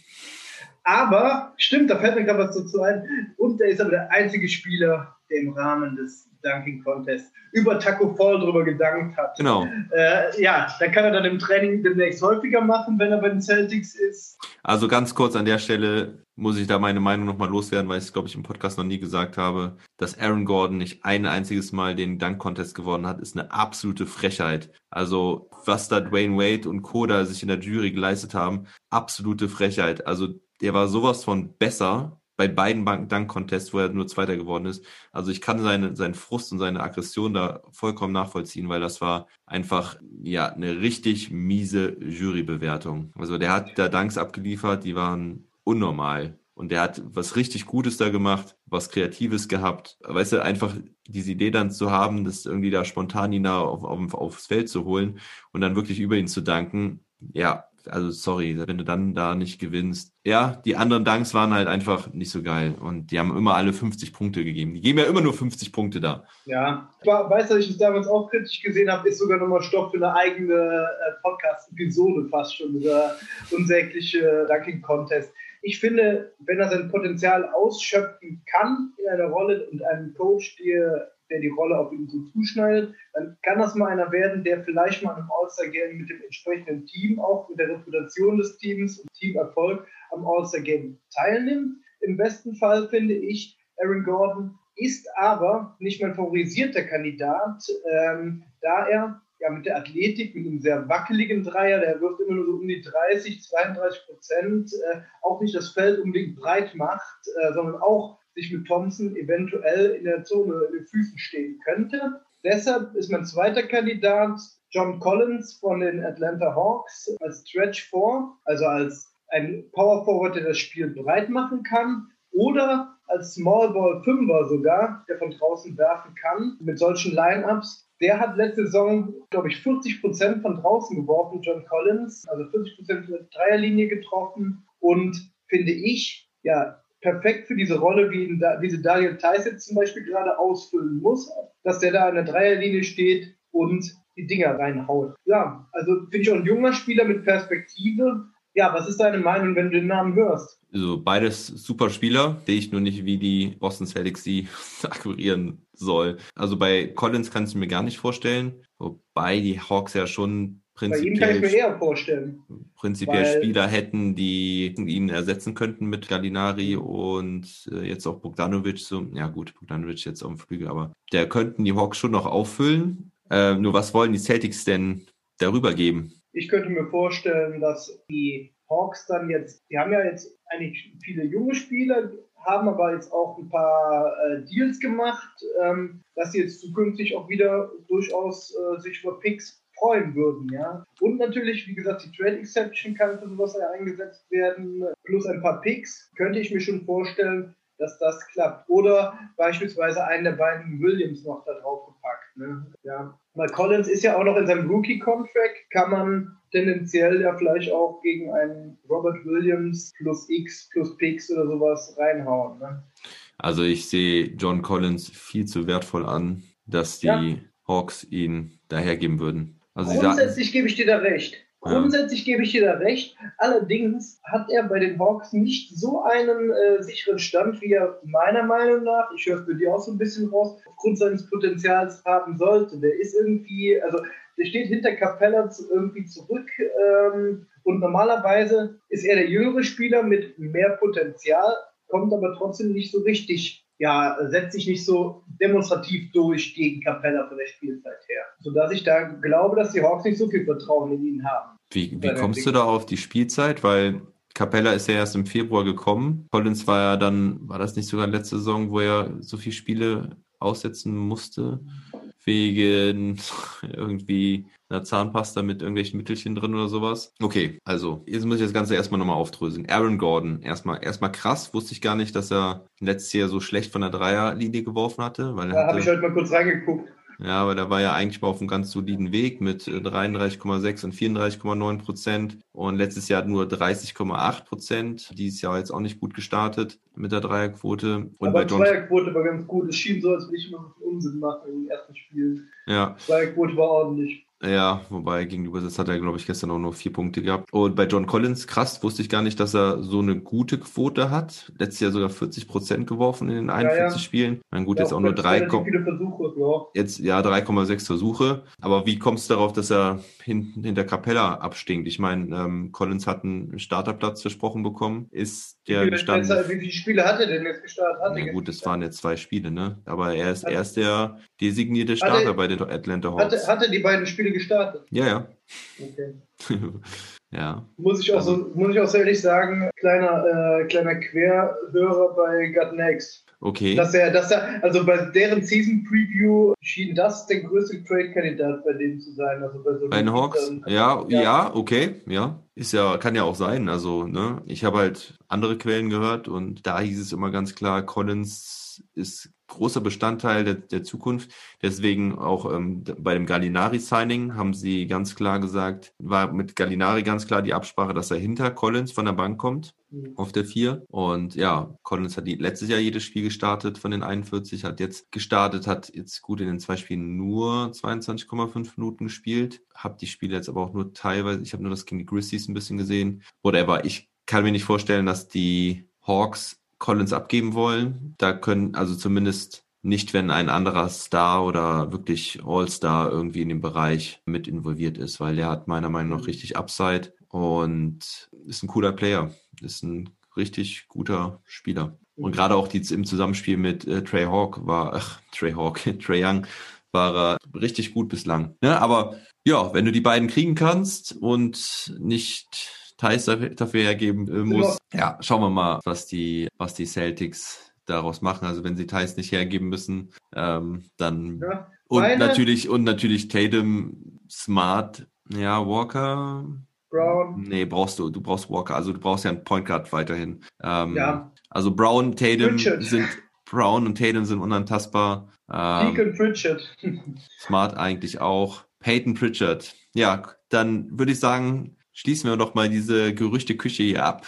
Aber, stimmt, da fällt mir gerade was dazu ein. Und er ist aber der einzige Spieler, der im Rahmen des Dunking Contest über Taco Fall drüber gedankt hat. Genau. Äh, ja, da kann er dann im Training demnächst häufiger machen, wenn er bei den Celtics ist. Also ganz kurz an der Stelle muss ich da meine Meinung nochmal loswerden, weil ich es, glaube ich, im Podcast noch nie gesagt habe, dass Aaron Gordon nicht ein einziges Mal den Dunk-Contest gewonnen hat, ist eine absolute Frechheit. Also was da Dwayne Wade und Koda sich in der Jury geleistet haben, absolute Frechheit. Also der war sowas von besser bei beiden Dunk-Contests, wo er nur Zweiter geworden ist. Also ich kann seine, seinen Frust und seine Aggression da vollkommen nachvollziehen, weil das war einfach ja eine richtig miese Jurybewertung. Also der hat da Dunks abgeliefert, die waren unnormal. Und der hat was richtig Gutes da gemacht, was Kreatives gehabt. Weißt du, einfach diese Idee dann zu haben, das irgendwie da spontan ihn da auf, auf, aufs Feld zu holen und dann wirklich über ihn zu danken. Ja, also sorry, wenn du dann da nicht gewinnst. Ja, die anderen Danks waren halt einfach nicht so geil und die haben immer alle 50 Punkte gegeben. Die geben ja immer nur 50 Punkte da. Ja, ich weiß, dass ich damals auch kritisch gesehen habe, ist sogar nochmal Stoff für eine eigene äh, Podcast-Episode fast schon, dieser unsägliche Ranking-Contest. Ich finde, wenn er sein Potenzial ausschöpfen kann in einer Rolle und einem Coach dir der die Rolle auf ihn so zuschneidet, dann kann das mal einer werden, der vielleicht mal im All-Star-Game mit dem entsprechenden Team, auch mit der Reputation des Teams und Teamerfolg am All-Star-Game teilnimmt. Im besten Fall finde ich, Aaron Gordon ist aber nicht mein favorisierter Kandidat, ähm, da er ja mit der Athletik, mit einem sehr wackeligen Dreier, der wirft immer nur so um die 30, 32 Prozent, äh, auch nicht das Feld unbedingt breit macht, äh, sondern auch sich mit Thompson eventuell in der Zone in den Füßen stehen könnte. Deshalb ist mein zweiter Kandidat John Collins von den Atlanta Hawks als Stretch 4, also als ein Power Forward, der das Spiel breit machen kann, oder als Small Ball Fünfer sogar, der von draußen werfen kann, mit solchen Lineups. Der hat letzte Saison, glaube ich, 40 Prozent von draußen geworfen, John Collins, also 40 Prozent der Dreierlinie getroffen und finde ich, ja, perfekt für diese Rolle, wie ihn da, diese Daniel jetzt zum Beispiel gerade ausfüllen muss, dass der da an der Dreierlinie steht und die Dinger reinhaut. Ja, also finde ich auch ein junger Spieler mit Perspektive. Ja, was ist deine Meinung, wenn du den Namen hörst? Also beides super Spieler, sehe ich nur nicht, wie die Boston Celtics die akquirieren soll. Also bei Collins kann ich mir gar nicht vorstellen, wobei die Hawks ja schon Prinzipiell, Bei ihm kann ich mir eher vorstellen. Prinzipiell Spieler hätten, die ihn ersetzen könnten mit Gallinari und äh, jetzt auch Bogdanovic. So, ja gut, Bogdanovic jetzt auf dem Flügel, aber der könnten die Hawks schon noch auffüllen. Äh, nur was wollen die Celtics denn darüber geben? Ich könnte mir vorstellen, dass die Hawks dann jetzt, die haben ja jetzt eigentlich viele junge Spieler, haben aber jetzt auch ein paar äh, Deals gemacht, ähm, dass sie jetzt zukünftig auch wieder durchaus äh, sich für Picks freuen würden, ja. Und natürlich, wie gesagt, die Trade Exception kann für sowas eingesetzt werden, plus ein paar Picks, könnte ich mir schon vorstellen, dass das klappt. Oder beispielsweise einen der beiden Williams noch da drauf gepackt. Ne? Ja. Weil Collins ist ja auch noch in seinem Rookie-Contract, kann man tendenziell ja vielleicht auch gegen einen Robert Williams plus X plus Picks oder sowas reinhauen. Ne? Also ich sehe John Collins viel zu wertvoll an, dass die ja. Hawks ihn dahergeben würden. Also Grundsätzlich gebe ich dir da recht. Grundsätzlich gebe ich dir da recht. Allerdings hat er bei den Hawks nicht so einen äh, sicheren Stand, wie er meiner Meinung nach, ich höre es bei dir auch so ein bisschen raus, aufgrund seines Potenzials haben sollte. Der ist irgendwie, also der steht hinter Capella zu, irgendwie zurück ähm, und normalerweise ist er der jüngere Spieler mit mehr Potenzial, kommt aber trotzdem nicht so richtig ja, setzt sich nicht so demonstrativ durch gegen Capella von der Spielzeit her. Sodass ich da glaube, dass die Hawks nicht so viel Vertrauen in ihn haben. Wie, wie kommst du da auf die Spielzeit? Weil Capella ist ja erst im Februar gekommen. Collins war ja dann, war das nicht sogar letzte Saison, wo er so viele Spiele aussetzen musste? Wegen irgendwie einer Zahnpasta mit irgendwelchen Mittelchen drin oder sowas. Okay, also jetzt muss ich das Ganze erstmal nochmal aufdröseln. Aaron Gordon, erstmal erstmal krass, wusste ich gar nicht, dass er letztes Jahr so schlecht von der Dreierlinie geworfen hatte. Weil da habe ich heute mal kurz reingeguckt. Ja, aber da war ja eigentlich mal auf einem ganz soliden Weg mit 33,6 äh, und 34,9 Prozent. Und letztes Jahr nur 30,8 Prozent. Dieses Jahr jetzt auch nicht gut gestartet mit der Dreierquote. Und aber die Dreierquote war ganz gut. Es schien so, als würde ich immer so viel Unsinn machen im ersten Spiel. Ja. Dreierquote war ordentlich. Ja, wobei gegenüber das hat er, glaube ich, gestern auch nur vier Punkte gehabt. Und bei John Collins, krass, wusste ich gar nicht, dass er so eine gute Quote hat. Letztes Jahr sogar 40 Prozent geworfen in den 41 ja, ja. Spielen. Dann gut, ja, jetzt auch, nur drei. Viele Versuche, ja. Jetzt ja 3,6 Versuche. Aber wie kommst du darauf, dass er hinten hinter Capella abstinkt? Ich meine, ähm, Collins hat einen Starterplatz versprochen bekommen. Ist der gestanden? Wie viele Spiele hat er denn jetzt gestartet? Hat ja, gut, das waren jetzt zwei Spiele, ne? Aber er ist erst der designierte Starter hatte, bei den Atlanta Hawks. Hatte, hatte die beiden Spiele gestartet? Ja, ja. Okay. ja. Muss ich auch so, muss ich auch so ehrlich sagen, kleiner, äh, kleiner Querhörer bei Gut Next. Okay. Dass er, dass er, also bei deren Season Preview schien das der größte Trade-Kandidat bei denen zu sein. Also bei, so bei den Hawks? Ja, ja, ja, okay, ja. Ist ja, kann ja auch sein. Also, ne, ich habe halt andere Quellen gehört und da hieß es immer ganz klar, Collins ist großer Bestandteil der, der Zukunft. Deswegen auch ähm, bei dem Gallinari-Signing haben sie ganz klar gesagt, war mit Gallinari ganz klar die Absprache, dass er hinter Collins von der Bank kommt mhm. auf der 4. Und ja, Collins hat letztes Jahr jedes Spiel gestartet von den 41, hat jetzt gestartet, hat jetzt gut in den zwei Spielen nur 22,5 Minuten gespielt. Hab die Spiele jetzt aber auch nur teilweise, ich habe nur das gegen die Grizzlies ein bisschen gesehen. Whatever, ich kann mir nicht vorstellen, dass die Hawks Collins abgeben wollen. Da können, also zumindest nicht, wenn ein anderer Star oder wirklich All-Star irgendwie in dem Bereich mit involviert ist, weil der hat meiner Meinung nach richtig Upside und ist ein cooler Player, ist ein richtig guter Spieler. Und gerade auch die im Zusammenspiel mit äh, Trey Hawk war, ach, Trey Hawk, Trey Young war er richtig gut bislang. Ja, aber ja, wenn du die beiden kriegen kannst und nicht Thais dafür hergeben äh, muss. Ja, schauen wir mal, was die, was die Celtics daraus machen. Also wenn sie Thais nicht hergeben müssen, ähm, dann ja, und natürlich und natürlich Tatum, Smart, ja Walker. Brown. Nee, brauchst du. Du brauchst Walker. Also du brauchst ja einen Point Guard weiterhin. Ähm, ja. Also Brown, Tatum Richard. sind Brown und Tatum sind unantastbar. Ähm, Deacon Pritchard. Smart eigentlich auch. Peyton Pritchard. Ja, dann würde ich sagen, schließen wir doch mal diese Gerüchteküche hier ab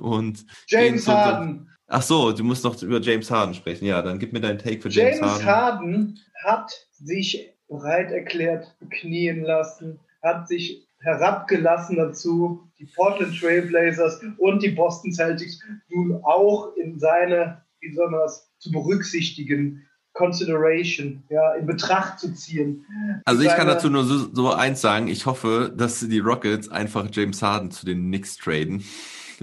und James Harden. Ach so, du musst noch über James Harden sprechen. Ja, dann gib mir deinen Take für James, James Harden. James Harden hat sich bereit erklärt, knien lassen, hat sich herabgelassen dazu, die Portland Trailblazers und die Boston Celtics nun auch in seine, wie soll man das, zu berücksichtigen consideration, ja, in Betracht zu ziehen. Also ich kann dazu nur so, so eins sagen, ich hoffe, dass die Rockets einfach James Harden zu den Knicks traden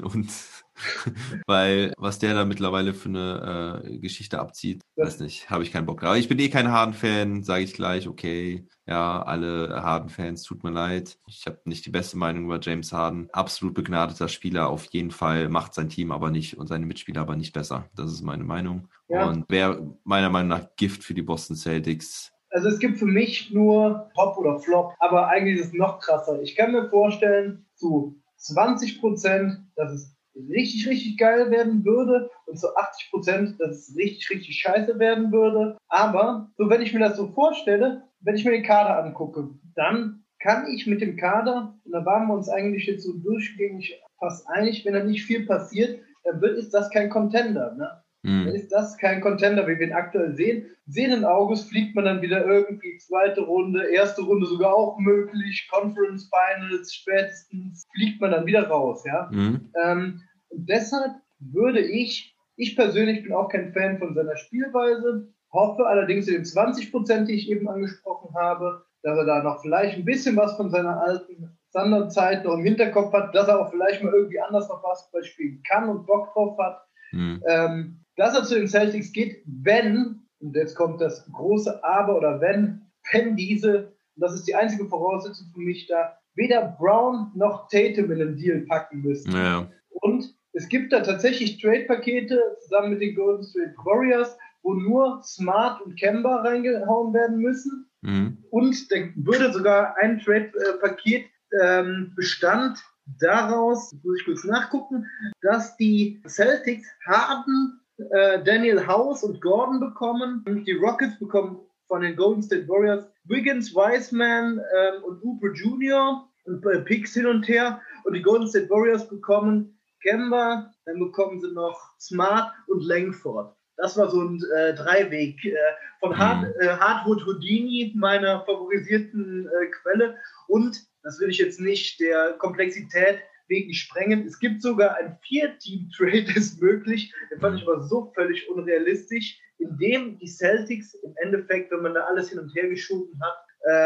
und Weil was der da mittlerweile für eine äh, Geschichte abzieht, weiß nicht, habe ich keinen Bock. Aber ich bin eh kein Harden-Fan, sage ich gleich, okay. Ja, alle Harden-Fans, tut mir leid. Ich habe nicht die beste Meinung über James Harden. Absolut begnadeter Spieler, auf jeden Fall, macht sein Team aber nicht und seine Mitspieler aber nicht besser. Das ist meine Meinung. Ja. Und wäre meiner Meinung nach Gift für die Boston Celtics. Also es gibt für mich nur Top oder Flop, aber eigentlich ist es noch krasser. Ich kann mir vorstellen, zu 20 Prozent, dass es richtig, richtig geil werden würde und zu 80 Prozent, dass es richtig, richtig scheiße werden würde. Aber so, wenn ich mir das so vorstelle, wenn ich mir den Kader angucke, dann kann ich mit dem Kader, und da waren wir uns eigentlich jetzt so durchgängig fast einig, wenn da nicht viel passiert, dann wird, ist das kein Contender. Ne? Mhm. Dann ist das kein Contender, wie wir ihn aktuell sehen. Sehenden Auges fliegt man dann wieder irgendwie zweite Runde, erste Runde sogar auch möglich, Conference Finals spätestens fliegt man dann wieder raus. Ja? Mhm. Ähm, und deshalb würde ich, ich persönlich bin auch kein Fan von seiner Spielweise, hoffe allerdings in den 20 Prozent, die ich eben angesprochen habe, dass er da noch vielleicht ein bisschen was von seiner alten Standardzeit noch im Hinterkopf hat, dass er auch vielleicht mal irgendwie anders noch Basketball spielen kann und Bock drauf hat. Mhm. Ähm, dass er zu den Celtics geht, wenn, und jetzt kommt das große Aber oder wenn, wenn diese, und das ist die einzige Voraussetzung für mich da, weder Brown noch Tatum in den Deal packen müssen. Ja. Und es gibt da tatsächlich Trade-Pakete zusammen mit den Golden State Warriors, wo nur Smart und Kemba reingehauen werden müssen. Mhm. Und da würde sogar ein Trade-Paket ähm, bestand daraus, muss ich kurz nachgucken, dass die Celtics Harden, äh, Daniel House und Gordon bekommen. Die Rockets bekommen von den Golden State Warriors Wiggins, Wiseman ähm, und Cooper Jr. und äh, Picks hin und her. Und die Golden State Warriors bekommen Kemba, dann bekommen sie noch Smart und Langford. Das war so ein äh, Dreiweg äh, von Hard, Mhm. äh, Hardwood Houdini, meiner favorisierten äh, Quelle. Und, das will ich jetzt nicht der Komplexität wegen sprengen, es gibt sogar ein Vier-Team-Trade, ist möglich. Den fand ich aber so völlig unrealistisch, in dem die Celtics im Endeffekt, wenn man da alles hin und her geschoben hat,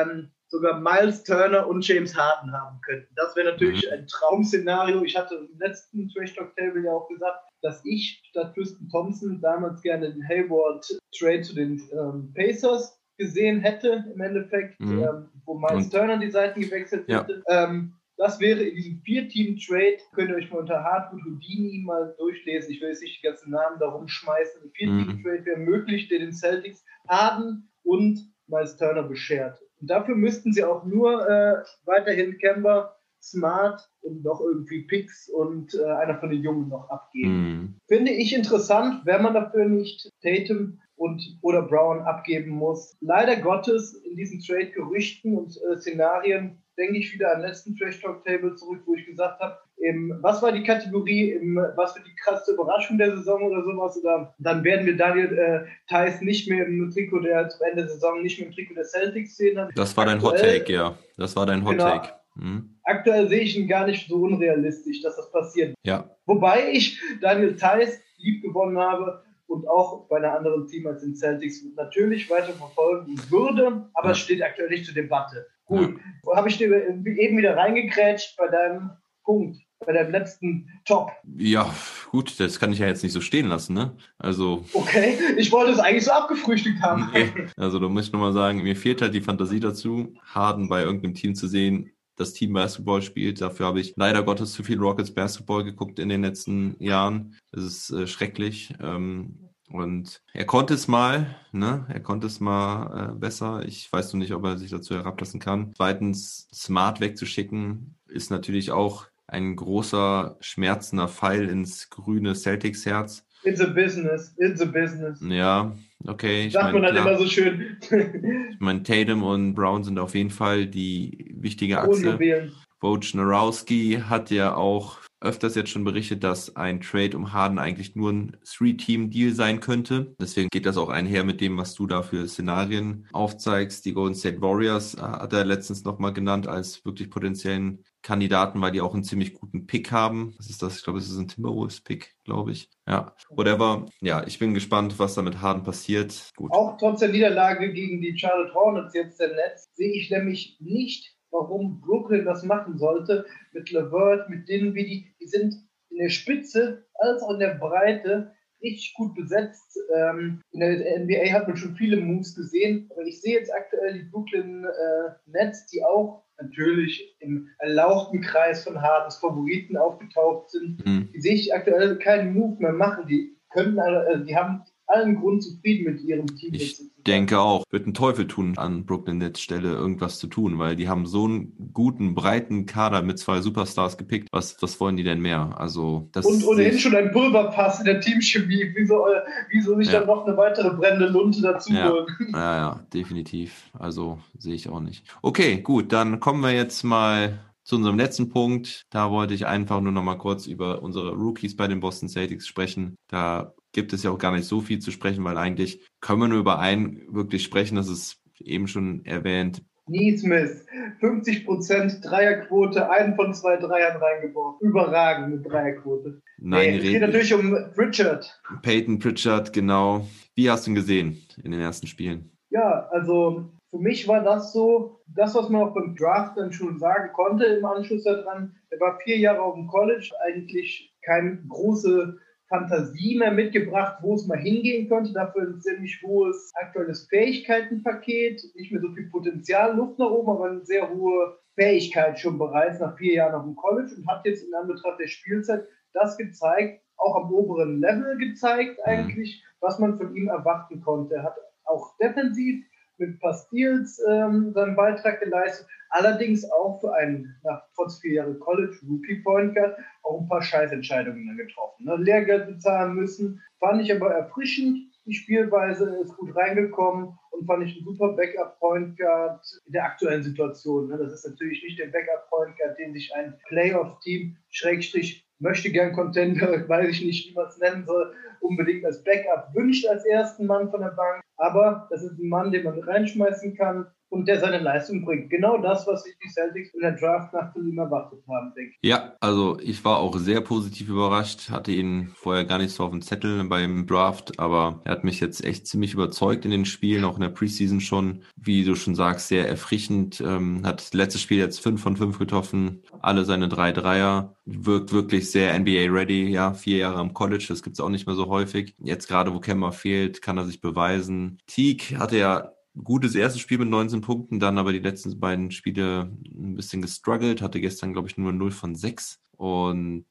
ähm, sogar Miles Turner und James Harden haben könnten. Das wäre natürlich ein Traum-Szenario. Ich hatte im letzten Trash Talk Table ja auch gesagt, dass ich statt Tristan Thompson damals gerne den Hayward Trade zu den ähm, Pacers gesehen hätte, im Endeffekt, Mhm. ähm, wo Miles Und- Turner die Seiten gewechselt Ja. hätte. Ähm, das wäre in diesem Vier-Team-Trade, könnt ihr euch mal unter Hardwood Houdini mal durchlesen. Ich will jetzt nicht die ganzen Namen da rumschmeißen. Ein Vier-Team-Trade wäre möglich, der den Celtics Harden und Miles Turner beschert. Und dafür müssten sie auch nur äh, weiterhin Kemba, Smart und noch irgendwie Picks und äh, einer von den Jungen noch abgeben. Mhm. Finde ich interessant, wenn man dafür nicht Tatum und oder Brown abgeben muss. Leider Gottes in diesen Trade-Gerüchten und äh, Szenarien denke ich wieder an den letzten Trash Talk Table zurück, wo ich gesagt habe, im, was war die Kategorie, im, was für die krasse Überraschung der Saison oder sowas, oder dann werden wir Daniel äh, Theiss nicht mehr im Trikot der zum Ende der Saison nicht mehr im Trikot der Celtics sehen. Das war dein Hot Take, ja. Das war dein Hot Genau. Take. Mhm. Aktuell sehe ich ihn gar nicht so unrealistisch, dass das passiert. Ja. Wobei ich Daniel Theiss lieb gewonnen habe und auch bei einer anderen Team als den Celtics natürlich weiter verfolgen würde, aber Ja. es steht aktuell nicht zur Debatte. Gut, habe ich dir eben wieder reingekrätscht bei deinem Punkt, bei deinem letzten Top. Ja, gut, das kann ich ja jetzt nicht so stehen lassen, ne? Also, Okay, ich wollte es eigentlich so abgefrühstückt haben. nee. also da muss ich nochmal sagen, mir fehlt halt die Fantasie dazu, Harden bei irgendeinem Team zu sehen, das Team Basketball spielt. Dafür habe ich leider Gottes zu viel Rockets Basketball geguckt in den letzten Jahren. Das ist äh, schrecklich. Ähm, und er konnte es mal, ne? Er konnte es mal äh, besser. Ich weiß nur nicht, ob er sich dazu herablassen kann. Zweitens, Smart wegzuschicken, ist natürlich auch ein großer, schmerzender Pfeil ins grüne Celtics-Herz. It's a business, it's a business. Ja, okay. Ich Sagt mein, man halt immer so schön. ich mein, Tatum und Brown sind auf jeden Fall die wichtige Achse. Kronjuwelen. Wojnarowski hat ja auch öfters jetzt schon berichtet, dass ein Trade um Harden eigentlich nur ein Three-Team-Deal sein könnte. Deswegen geht das auch einher mit dem, was du da für Szenarien aufzeigst. Die Golden State Warriors äh, hat er letztens nochmal genannt als wirklich potenziellen Kandidaten, weil die auch einen ziemlich guten Pick haben. Was ist das? Ich glaube, es ist ein Timberwolves-Pick, glaube ich. Ja, whatever. Ja, ich bin gespannt, was da mit Harden passiert. Gut. Auch trotz der Niederlage gegen die Charlotte Hornets jetzt der Netz, sehe ich nämlich nicht, warum Brooklyn das machen sollte. Mit Levert, mit Dinwiddie, die sind in der Spitze als auch in der Breite richtig gut besetzt. Ähm, in der NBA hat man schon viele Moves gesehen, aber ich sehe jetzt aktuell die Brooklyn äh, Nets, die auch natürlich im erlauchten Kreis von Hardens Favoriten aufgetaucht sind. Hm. Die sehe ich aktuell keinen Move mehr machen. Die können, alle- also die haben allen Grund zufrieden mit ihrem Team. Ich jetzt zu sein. Denke auch, wird ein Teufel tun, an Brooklyn Nets Stelle irgendwas zu tun, weil die haben so einen guten, breiten Kader mit zwei Superstars gepickt. Was, was wollen die denn mehr? Also, das Und ohnehin schon ein Pulverpass in der Teamchemie. Wieso, äh, wieso nicht Ja. dann noch eine weitere brennende Lunte dazu Ja. holen? Ja, ja, definitiv. Also sehe ich auch nicht. Okay, gut, dann kommen wir jetzt mal zu unserem letzten Punkt. Da wollte ich einfach nur noch mal kurz über unsere Rookies bei den Boston Celtics sprechen. Da gibt es ja auch gar nicht so viel zu sprechen, weil eigentlich können wir nur über einen wirklich sprechen. Das ist eben schon erwähnt. Neesmith, 50% Dreierquote, einen von zwei Dreiern reingeworfen. Überragende Dreierquote. Nein, nee, es geht natürlich um Richard. Peyton Pritchard, genau. Wie hast du ihn gesehen in den ersten Spielen? Ja, also für mich war das so, das, was man auch beim Draft dann schon sagen konnte im Anschluss daran. Er war vier Jahre auf dem College, eigentlich keine große Fantasie mehr mitgebracht, wo es mal hingehen könnte. Dafür ein ziemlich hohes aktuelles Fähigkeitenpaket, nicht mehr so viel Potenzial, Luft nach oben, aber eine sehr hohe Fähigkeit schon bereits nach vier Jahren auf dem College und hat jetzt in Anbetracht der Spielzeit das gezeigt, auch am oberen Level gezeigt eigentlich, was man von ihm erwarten konnte. Er hat auch defensiv mit Steals ähm, seinen Beitrag geleistet, allerdings auch für einen, nach trotz vier Jahre College Rookie Point Guard, auch ein paar Scheißentscheidungen dann getroffen. Ne? Lehrgeld bezahlen müssen, fand ich aber erfrischend. Die Spielweise ist gut reingekommen und fand ich ein super Backup Point Guard in der aktuellen Situation. Ne? Das ist natürlich nicht der Backup Point Guard, den sich ein Playoff Team Schrägstrich möchte gern Contender, weiß ich nicht, wie man es nennen soll, unbedingt als Backup wünscht als ersten Mann von der Bank. Aber das ist ein Mann, den man reinschmeißen kann, und der seine Leistung bringt. Genau das, was sich die Celtics in der Draft nach von ihm erwartet haben, denke ich. Ja, also ich war auch sehr positiv überrascht, hatte ihn vorher gar nicht so auf dem Zettel beim Draft, aber er hat mich jetzt echt ziemlich überzeugt in den Spielen, auch in der Preseason schon, wie du schon sagst, sehr erfrischend. Ähm, hat letztes Spiel jetzt fünf von fünf getroffen, alle seine drei Dreier, wirkt wirklich sehr NBA-ready, ja, vier Jahre am College, das gibt's auch nicht mehr so häufig. Jetzt gerade, wo Kemba fehlt, kann er sich beweisen. Teague hatte ja gutes erstes Spiel mit 19 Punkten, dann aber die letzten beiden Spiele ein bisschen gestruggelt, hatte gestern, glaube ich, nur 0 von 6 und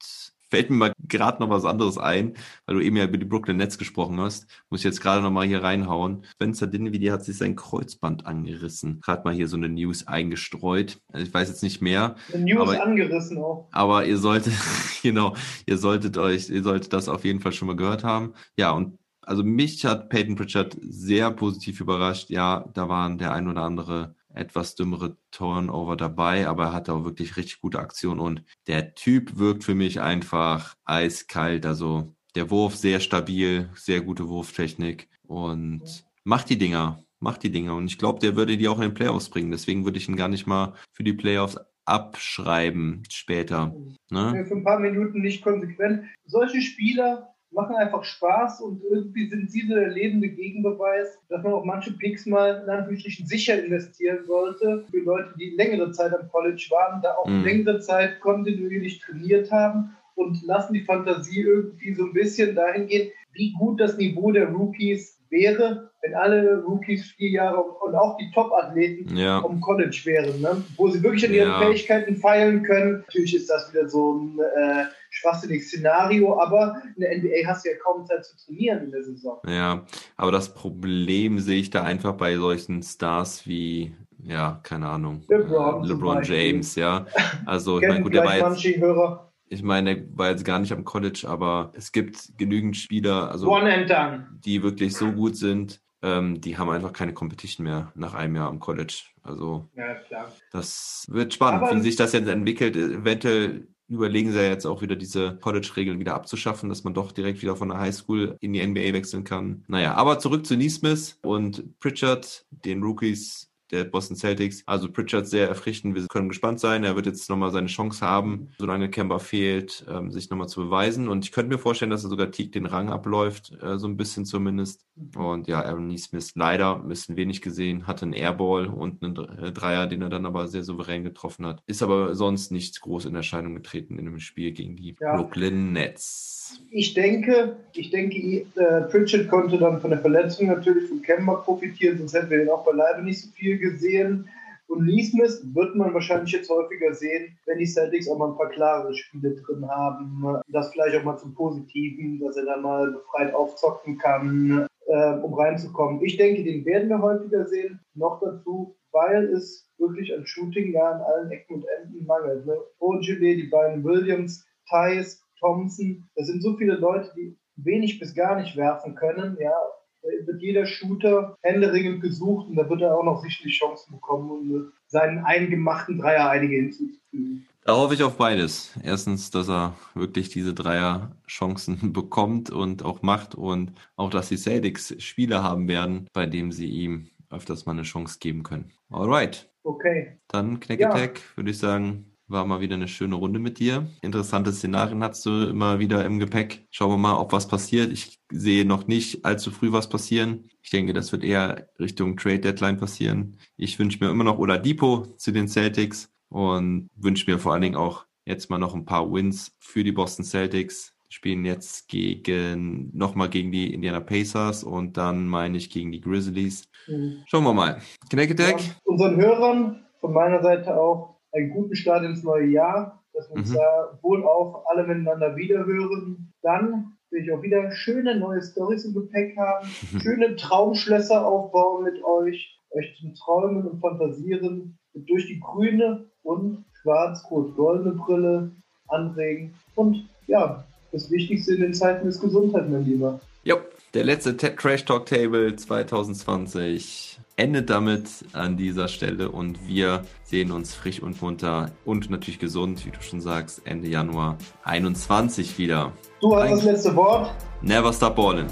fällt mir mal gerade noch was anderes ein, weil du eben ja über die Brooklyn Nets gesprochen hast, muss ich jetzt gerade noch mal hier reinhauen. Spencer Dinwiddie hat sich sein Kreuzband angerissen. Gerade mal hier so eine News eingestreut. Also ich weiß jetzt nicht mehr. Eine News aber, angerissen auch. Aber ihr solltet, genau, ihr solltet euch, ihr solltet das auf jeden Fall schon mal gehört haben. Ja, und also mich hat Peyton Pritchard sehr positiv überrascht. Ja, da waren der ein oder andere etwas dümmere Turnover dabei, aber er hatte auch wirklich richtig gute Aktionen und der Typ wirkt für mich einfach eiskalt. Also der Wurf sehr stabil, sehr gute Wurftechnik und macht die Dinger, macht die Dinger. Und ich glaube, der würde die auch in den Playoffs bringen. Deswegen würde ich ihn gar nicht mal für die Playoffs abschreiben später. Ne? Für ein paar Minuten nicht konsequent. Solche Spieler machen einfach Spaß und irgendwie sind sie so der lebende Gegenbeweis, dass man auch manche Picks mal in Anführungsstrichen sicher investieren sollte. Für Leute, die längere Zeit am College waren, da auch mhm. längere Zeit kontinuierlich trainiert haben und lassen die Fantasie irgendwie so ein bisschen dahin gehen, wie gut das Niveau der Rookies wäre, wenn alle Rookies vier Jahre und auch die Top-Athleten ja. vom College wären, ne? wo sie wirklich an ihren ja. Fähigkeiten feilen können. Natürlich ist das wieder so ein äh, schwachsinniges Szenario, aber in der NBA hast du ja kaum Zeit zu trainieren in der Saison. Ja, aber das Problem sehe ich da einfach bei solchen Stars wie ja, keine Ahnung. LeBron, äh, LeBron James, ja. Also, ich meine, gut, der war jetzt, Hörer ich meine, er war jetzt gar nicht am College, aber es gibt genügend Spieler, also die wirklich so gut sind, ähm, die haben einfach keine Competition mehr nach einem Jahr am College. Also ja, das wird spannend, aber wie sich das jetzt entwickelt. Eventuell überlegen sie ja jetzt auch wieder diese College-Regeln wieder abzuschaffen, dass man doch direkt wieder von der Highschool in die NBA wechseln kann. Naja, aber zurück zu Neesmith und Pritchard, den Rookies der Boston Celtics. Also Pritchard sehr erfrischend. Wir können gespannt sein. Er wird jetzt nochmal seine Chance haben, solange Kemba fehlt, ähm, sich nochmal zu beweisen. Und ich könnte mir vorstellen, dass er sogar Teague den Rang abläuft, äh, so ein bisschen zumindest. Und ja, Aaron Neesmith leider ein bisschen wenig gesehen, hatte einen Airball und einen äh, Dreier, den er dann aber sehr souverän getroffen hat. Ist aber sonst nicht groß in Erscheinung getreten in dem Spiel gegen die ja. Brooklyn Nets. Ich denke, ich denke, äh, Pritchard konnte dann von der Verletzung natürlich von Kemba profitieren, sonst hätten wir ihn auch beileibe nicht so viel gesehen. Und Neesmith wird man wahrscheinlich jetzt häufiger sehen, wenn die Celtics auch mal ein paar klare Spiele drin haben. Das vielleicht auch mal zum Positiven, dass er dann mal befreit aufzocken kann, äh, um reinzukommen. Ich denke, den werden wir häufiger sehen. Noch dazu, weil es wirklich an Shooting ja an allen Ecken und Enden mangelt. Ne? Ogile, die beiden Williams, Thais, Thompson, das sind so viele Leute, die wenig bis gar nicht werfen können, ja, da wird jeder Shooter händeringend gesucht und da wird er auch noch sicherlich Chancen bekommen, um seinen eingemachten Dreier einige hinzuzufügen. Da hoffe ich auf beides. Erstens, dass er wirklich diese Dreier-Chancen bekommt und auch macht und auch, dass die Celtics Spiele haben werden, bei dem sie ihm öfters mal eine Chance geben können. Alright. Okay. Dann Knacketag, ja. würde ich sagen, war mal wieder eine schöne Runde mit dir. Interessante Szenarien hast du immer wieder im Gepäck. Schauen wir mal, ob was passiert. Ich sehe noch nicht allzu früh was passieren. Ich denke, das wird eher Richtung Trade Deadline passieren. Ich wünsche mir immer noch Oladipo zu den Celtics und wünsche mir vor allen Dingen auch jetzt mal noch ein paar Wins für die Boston Celtics. Spielen jetzt gegen, nochmal gegen die Indiana Pacers und dann meine ich gegen die Grizzlies. Mhm. Schauen wir mal. Connect ja, unseren Hörern von meiner Seite auch einen guten Start ins neue Jahr, dass wir uns mhm. da wohl auch alle miteinander wiederhören. Dann will ich auch wieder schöne neue Stories im Gepäck haben, schöne Traumschlösser aufbauen mit euch, euch zum Träumen und Fantasieren durch die grüne und schwarz-rot-goldene Brille anregen. Und ja, das Wichtigste in den Zeiten ist Gesundheit, mein Lieber. Jo, der letzte Trash Talk Table 2020 endet damit an dieser Stelle und wir sehen uns frisch und munter und natürlich gesund, wie du schon sagst, Ende Januar 21 wieder. Du hast das letzte Wort. Never stop ballin'.